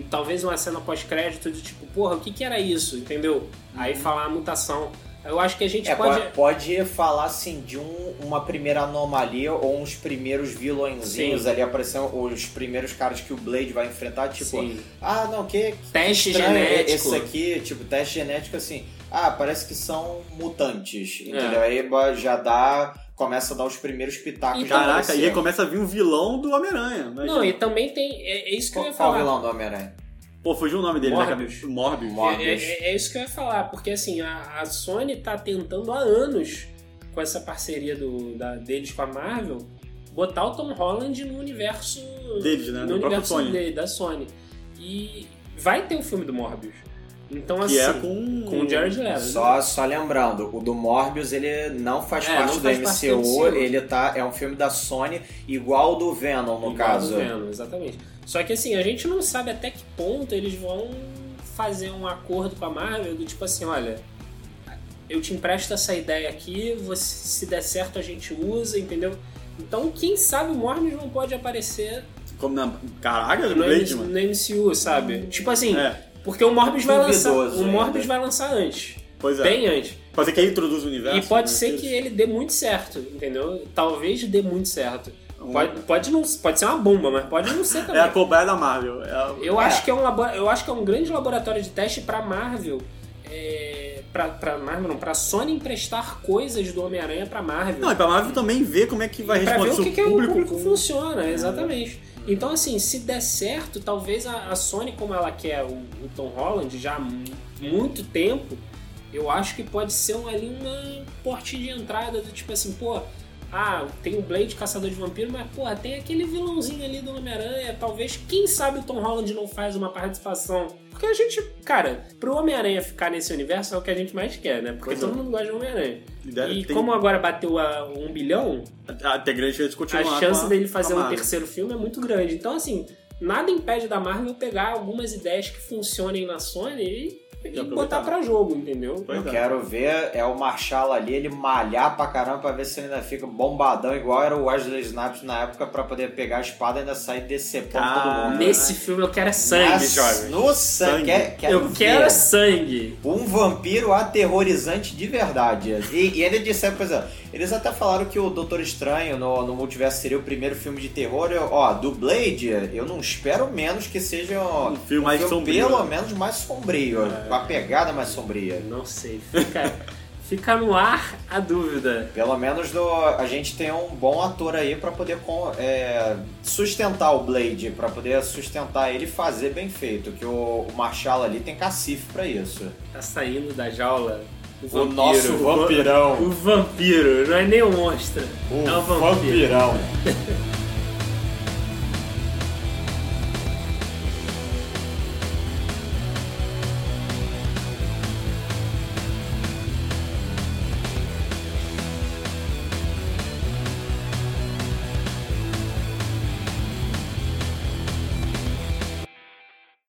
Speaker 4: Talvez uma cena pós-crédito de tipo, porra, o que, que era isso, entendeu? Aí falar a mutação. Eu acho que a gente
Speaker 5: É,
Speaker 4: pode.
Speaker 5: pode... falar assim de um- uma primeira anomalia ou uns primeiros vilõezinhos
Speaker 4: Sim.
Speaker 5: ali aparecendo, os primeiros caras que o Blade vai enfrentar, tipo,
Speaker 4: Sim.
Speaker 5: ah, não, que, que
Speaker 4: Teste genético.
Speaker 5: esse aqui, tipo, teste genético assim, ah, parece que são mutantes,
Speaker 4: É.
Speaker 5: entendeu? Aí ba- já dá, começa a dar os primeiros pitacos. Já
Speaker 2: Caraca, e aí começa a vir um vilão do Homem-Aranha. imagina.
Speaker 4: Não, e também tem. É, é isso que eu ia
Speaker 5: qual o
Speaker 4: falar.
Speaker 5: vilão do Homem-Aranha?
Speaker 2: Pô, fugiu o nome dele,
Speaker 4: Morbius.
Speaker 2: né? Morbius.
Speaker 4: É,
Speaker 5: Morbius.
Speaker 4: é- é isso que eu ia falar, porque assim, a, a Sony tá tentando há anos, com essa parceria do, da, deles com a Marvel, botar o Tom Holland no universo.
Speaker 2: Deles, né?
Speaker 4: No
Speaker 2: próprio
Speaker 4: universo
Speaker 2: Sony.
Speaker 4: dele, da Sony. E vai ter o filme do Morbius. Então,
Speaker 2: Que
Speaker 4: assim.
Speaker 2: é com...
Speaker 4: com o Jared Leto.
Speaker 5: Só, só lembrando, o do Morbius ele não faz
Speaker 4: É,
Speaker 5: parte
Speaker 4: não
Speaker 5: do
Speaker 4: faz parte do
Speaker 5: MCU,
Speaker 4: MCU.
Speaker 5: ele tá, é um filme da Sony, igual o do Venom, no
Speaker 4: Igual
Speaker 5: caso.
Speaker 4: do Venom, exatamente. Só que assim, a gente não sabe até que ponto eles vão fazer um acordo com a Marvel do tipo assim, olha, eu te empresto essa ideia aqui, você, se der certo a gente usa, entendeu? Então, quem sabe o Morbius não pode aparecer
Speaker 2: Como na... Caraca,
Speaker 4: no, no MCU, sabe? Tipo assim,
Speaker 2: É,
Speaker 4: porque o Morbius vai lançar, o Morbius vai lançar antes,
Speaker 2: pois é.
Speaker 4: bem antes.
Speaker 2: Pode ser que aí introduz o universo.
Speaker 4: E pode
Speaker 2: né?
Speaker 4: ser que ele dê muito certo, entendeu? Talvez dê muito certo. Pode, pode, não, pode ser uma bomba, mas pode não ser também.
Speaker 2: É a cobaia da Marvel. É a-
Speaker 4: Eu,
Speaker 5: É.
Speaker 4: acho que é um eu acho que é um grande laboratório de teste pra Marvel. É, pra, pra Marvel, não, pra Sony emprestar coisas do Homem-Aranha pra Marvel.
Speaker 2: Não, e pra Marvel também ver como é que vai
Speaker 4: pra
Speaker 2: responder
Speaker 4: ver
Speaker 2: se
Speaker 4: o que, que é o
Speaker 2: público.
Speaker 4: público funciona, exatamente. Então, assim, se der certo, talvez a, a Sony, como ela quer o, o Tom Holland já há mu- muito tempo, eu acho que pode ser um, ali uma portinha de entrada do tipo assim, pô, ah, tem o Blade Caçador de Vampiro, mas, pô, tem aquele vilãozinho ali do Homem-Aranha, talvez, quem sabe o Tom Holland não faz uma participação. Porque a gente, cara, pro Homem-Aranha ficar nesse universo é o que a gente mais quer, né? Porque
Speaker 2: Pois
Speaker 4: todo
Speaker 2: é.
Speaker 4: mundo gosta de Homem-Aranha. E
Speaker 2: tem-
Speaker 4: como agora bateu a um bilhão,
Speaker 2: Até grande chance de
Speaker 4: a chance
Speaker 2: a-
Speaker 4: dele fazer um terceiro filme é muito grande. Então, assim, nada impede da Marvel pegar algumas ideias que funcionem na Sony e, e botar pra jogo, entendeu?
Speaker 2: Pois
Speaker 5: Eu
Speaker 2: é.
Speaker 5: quero ver é o Marshall ali, ele malhar pra caramba pra ver se ele ainda fica bombadão, igual era o Wesley Snipes na época, pra poder pegar a espada e ainda sair decepando todo
Speaker 2: Ah,
Speaker 5: mundo.
Speaker 4: Nesse filme eu quero é sangue,
Speaker 5: Mas
Speaker 4: jovem.
Speaker 5: No sangue.
Speaker 2: Sangue.
Speaker 5: Quer, quero
Speaker 4: Eu quero é
Speaker 5: ver
Speaker 4: sangue.
Speaker 5: um vampiro aterrorizante de verdade. E, e ele disse, por exemplo, eles até falaram que o Doutor Estranho no, no Multiverso seria o primeiro filme de terror. Eu, ó, do Blade, eu não espero menos que seja um,
Speaker 2: filme mais sombrio.
Speaker 5: pelo menos mais sombrio, com a pegada mais sombria.
Speaker 4: Não sei, fica, Fica no ar a dúvida.
Speaker 5: Pelo menos do, a gente tem um bom ator aí pra poder com- é, sustentar o Blade, pra poder sustentar ele e fazer bem feito. Que o, o Marshall ali tem cacife pra isso.
Speaker 4: Tá saindo da jaula. O,
Speaker 5: O nosso vampirão.
Speaker 4: O vampiro, não é nem um monstro.
Speaker 5: O
Speaker 4: é um vampiro.
Speaker 5: vampirão.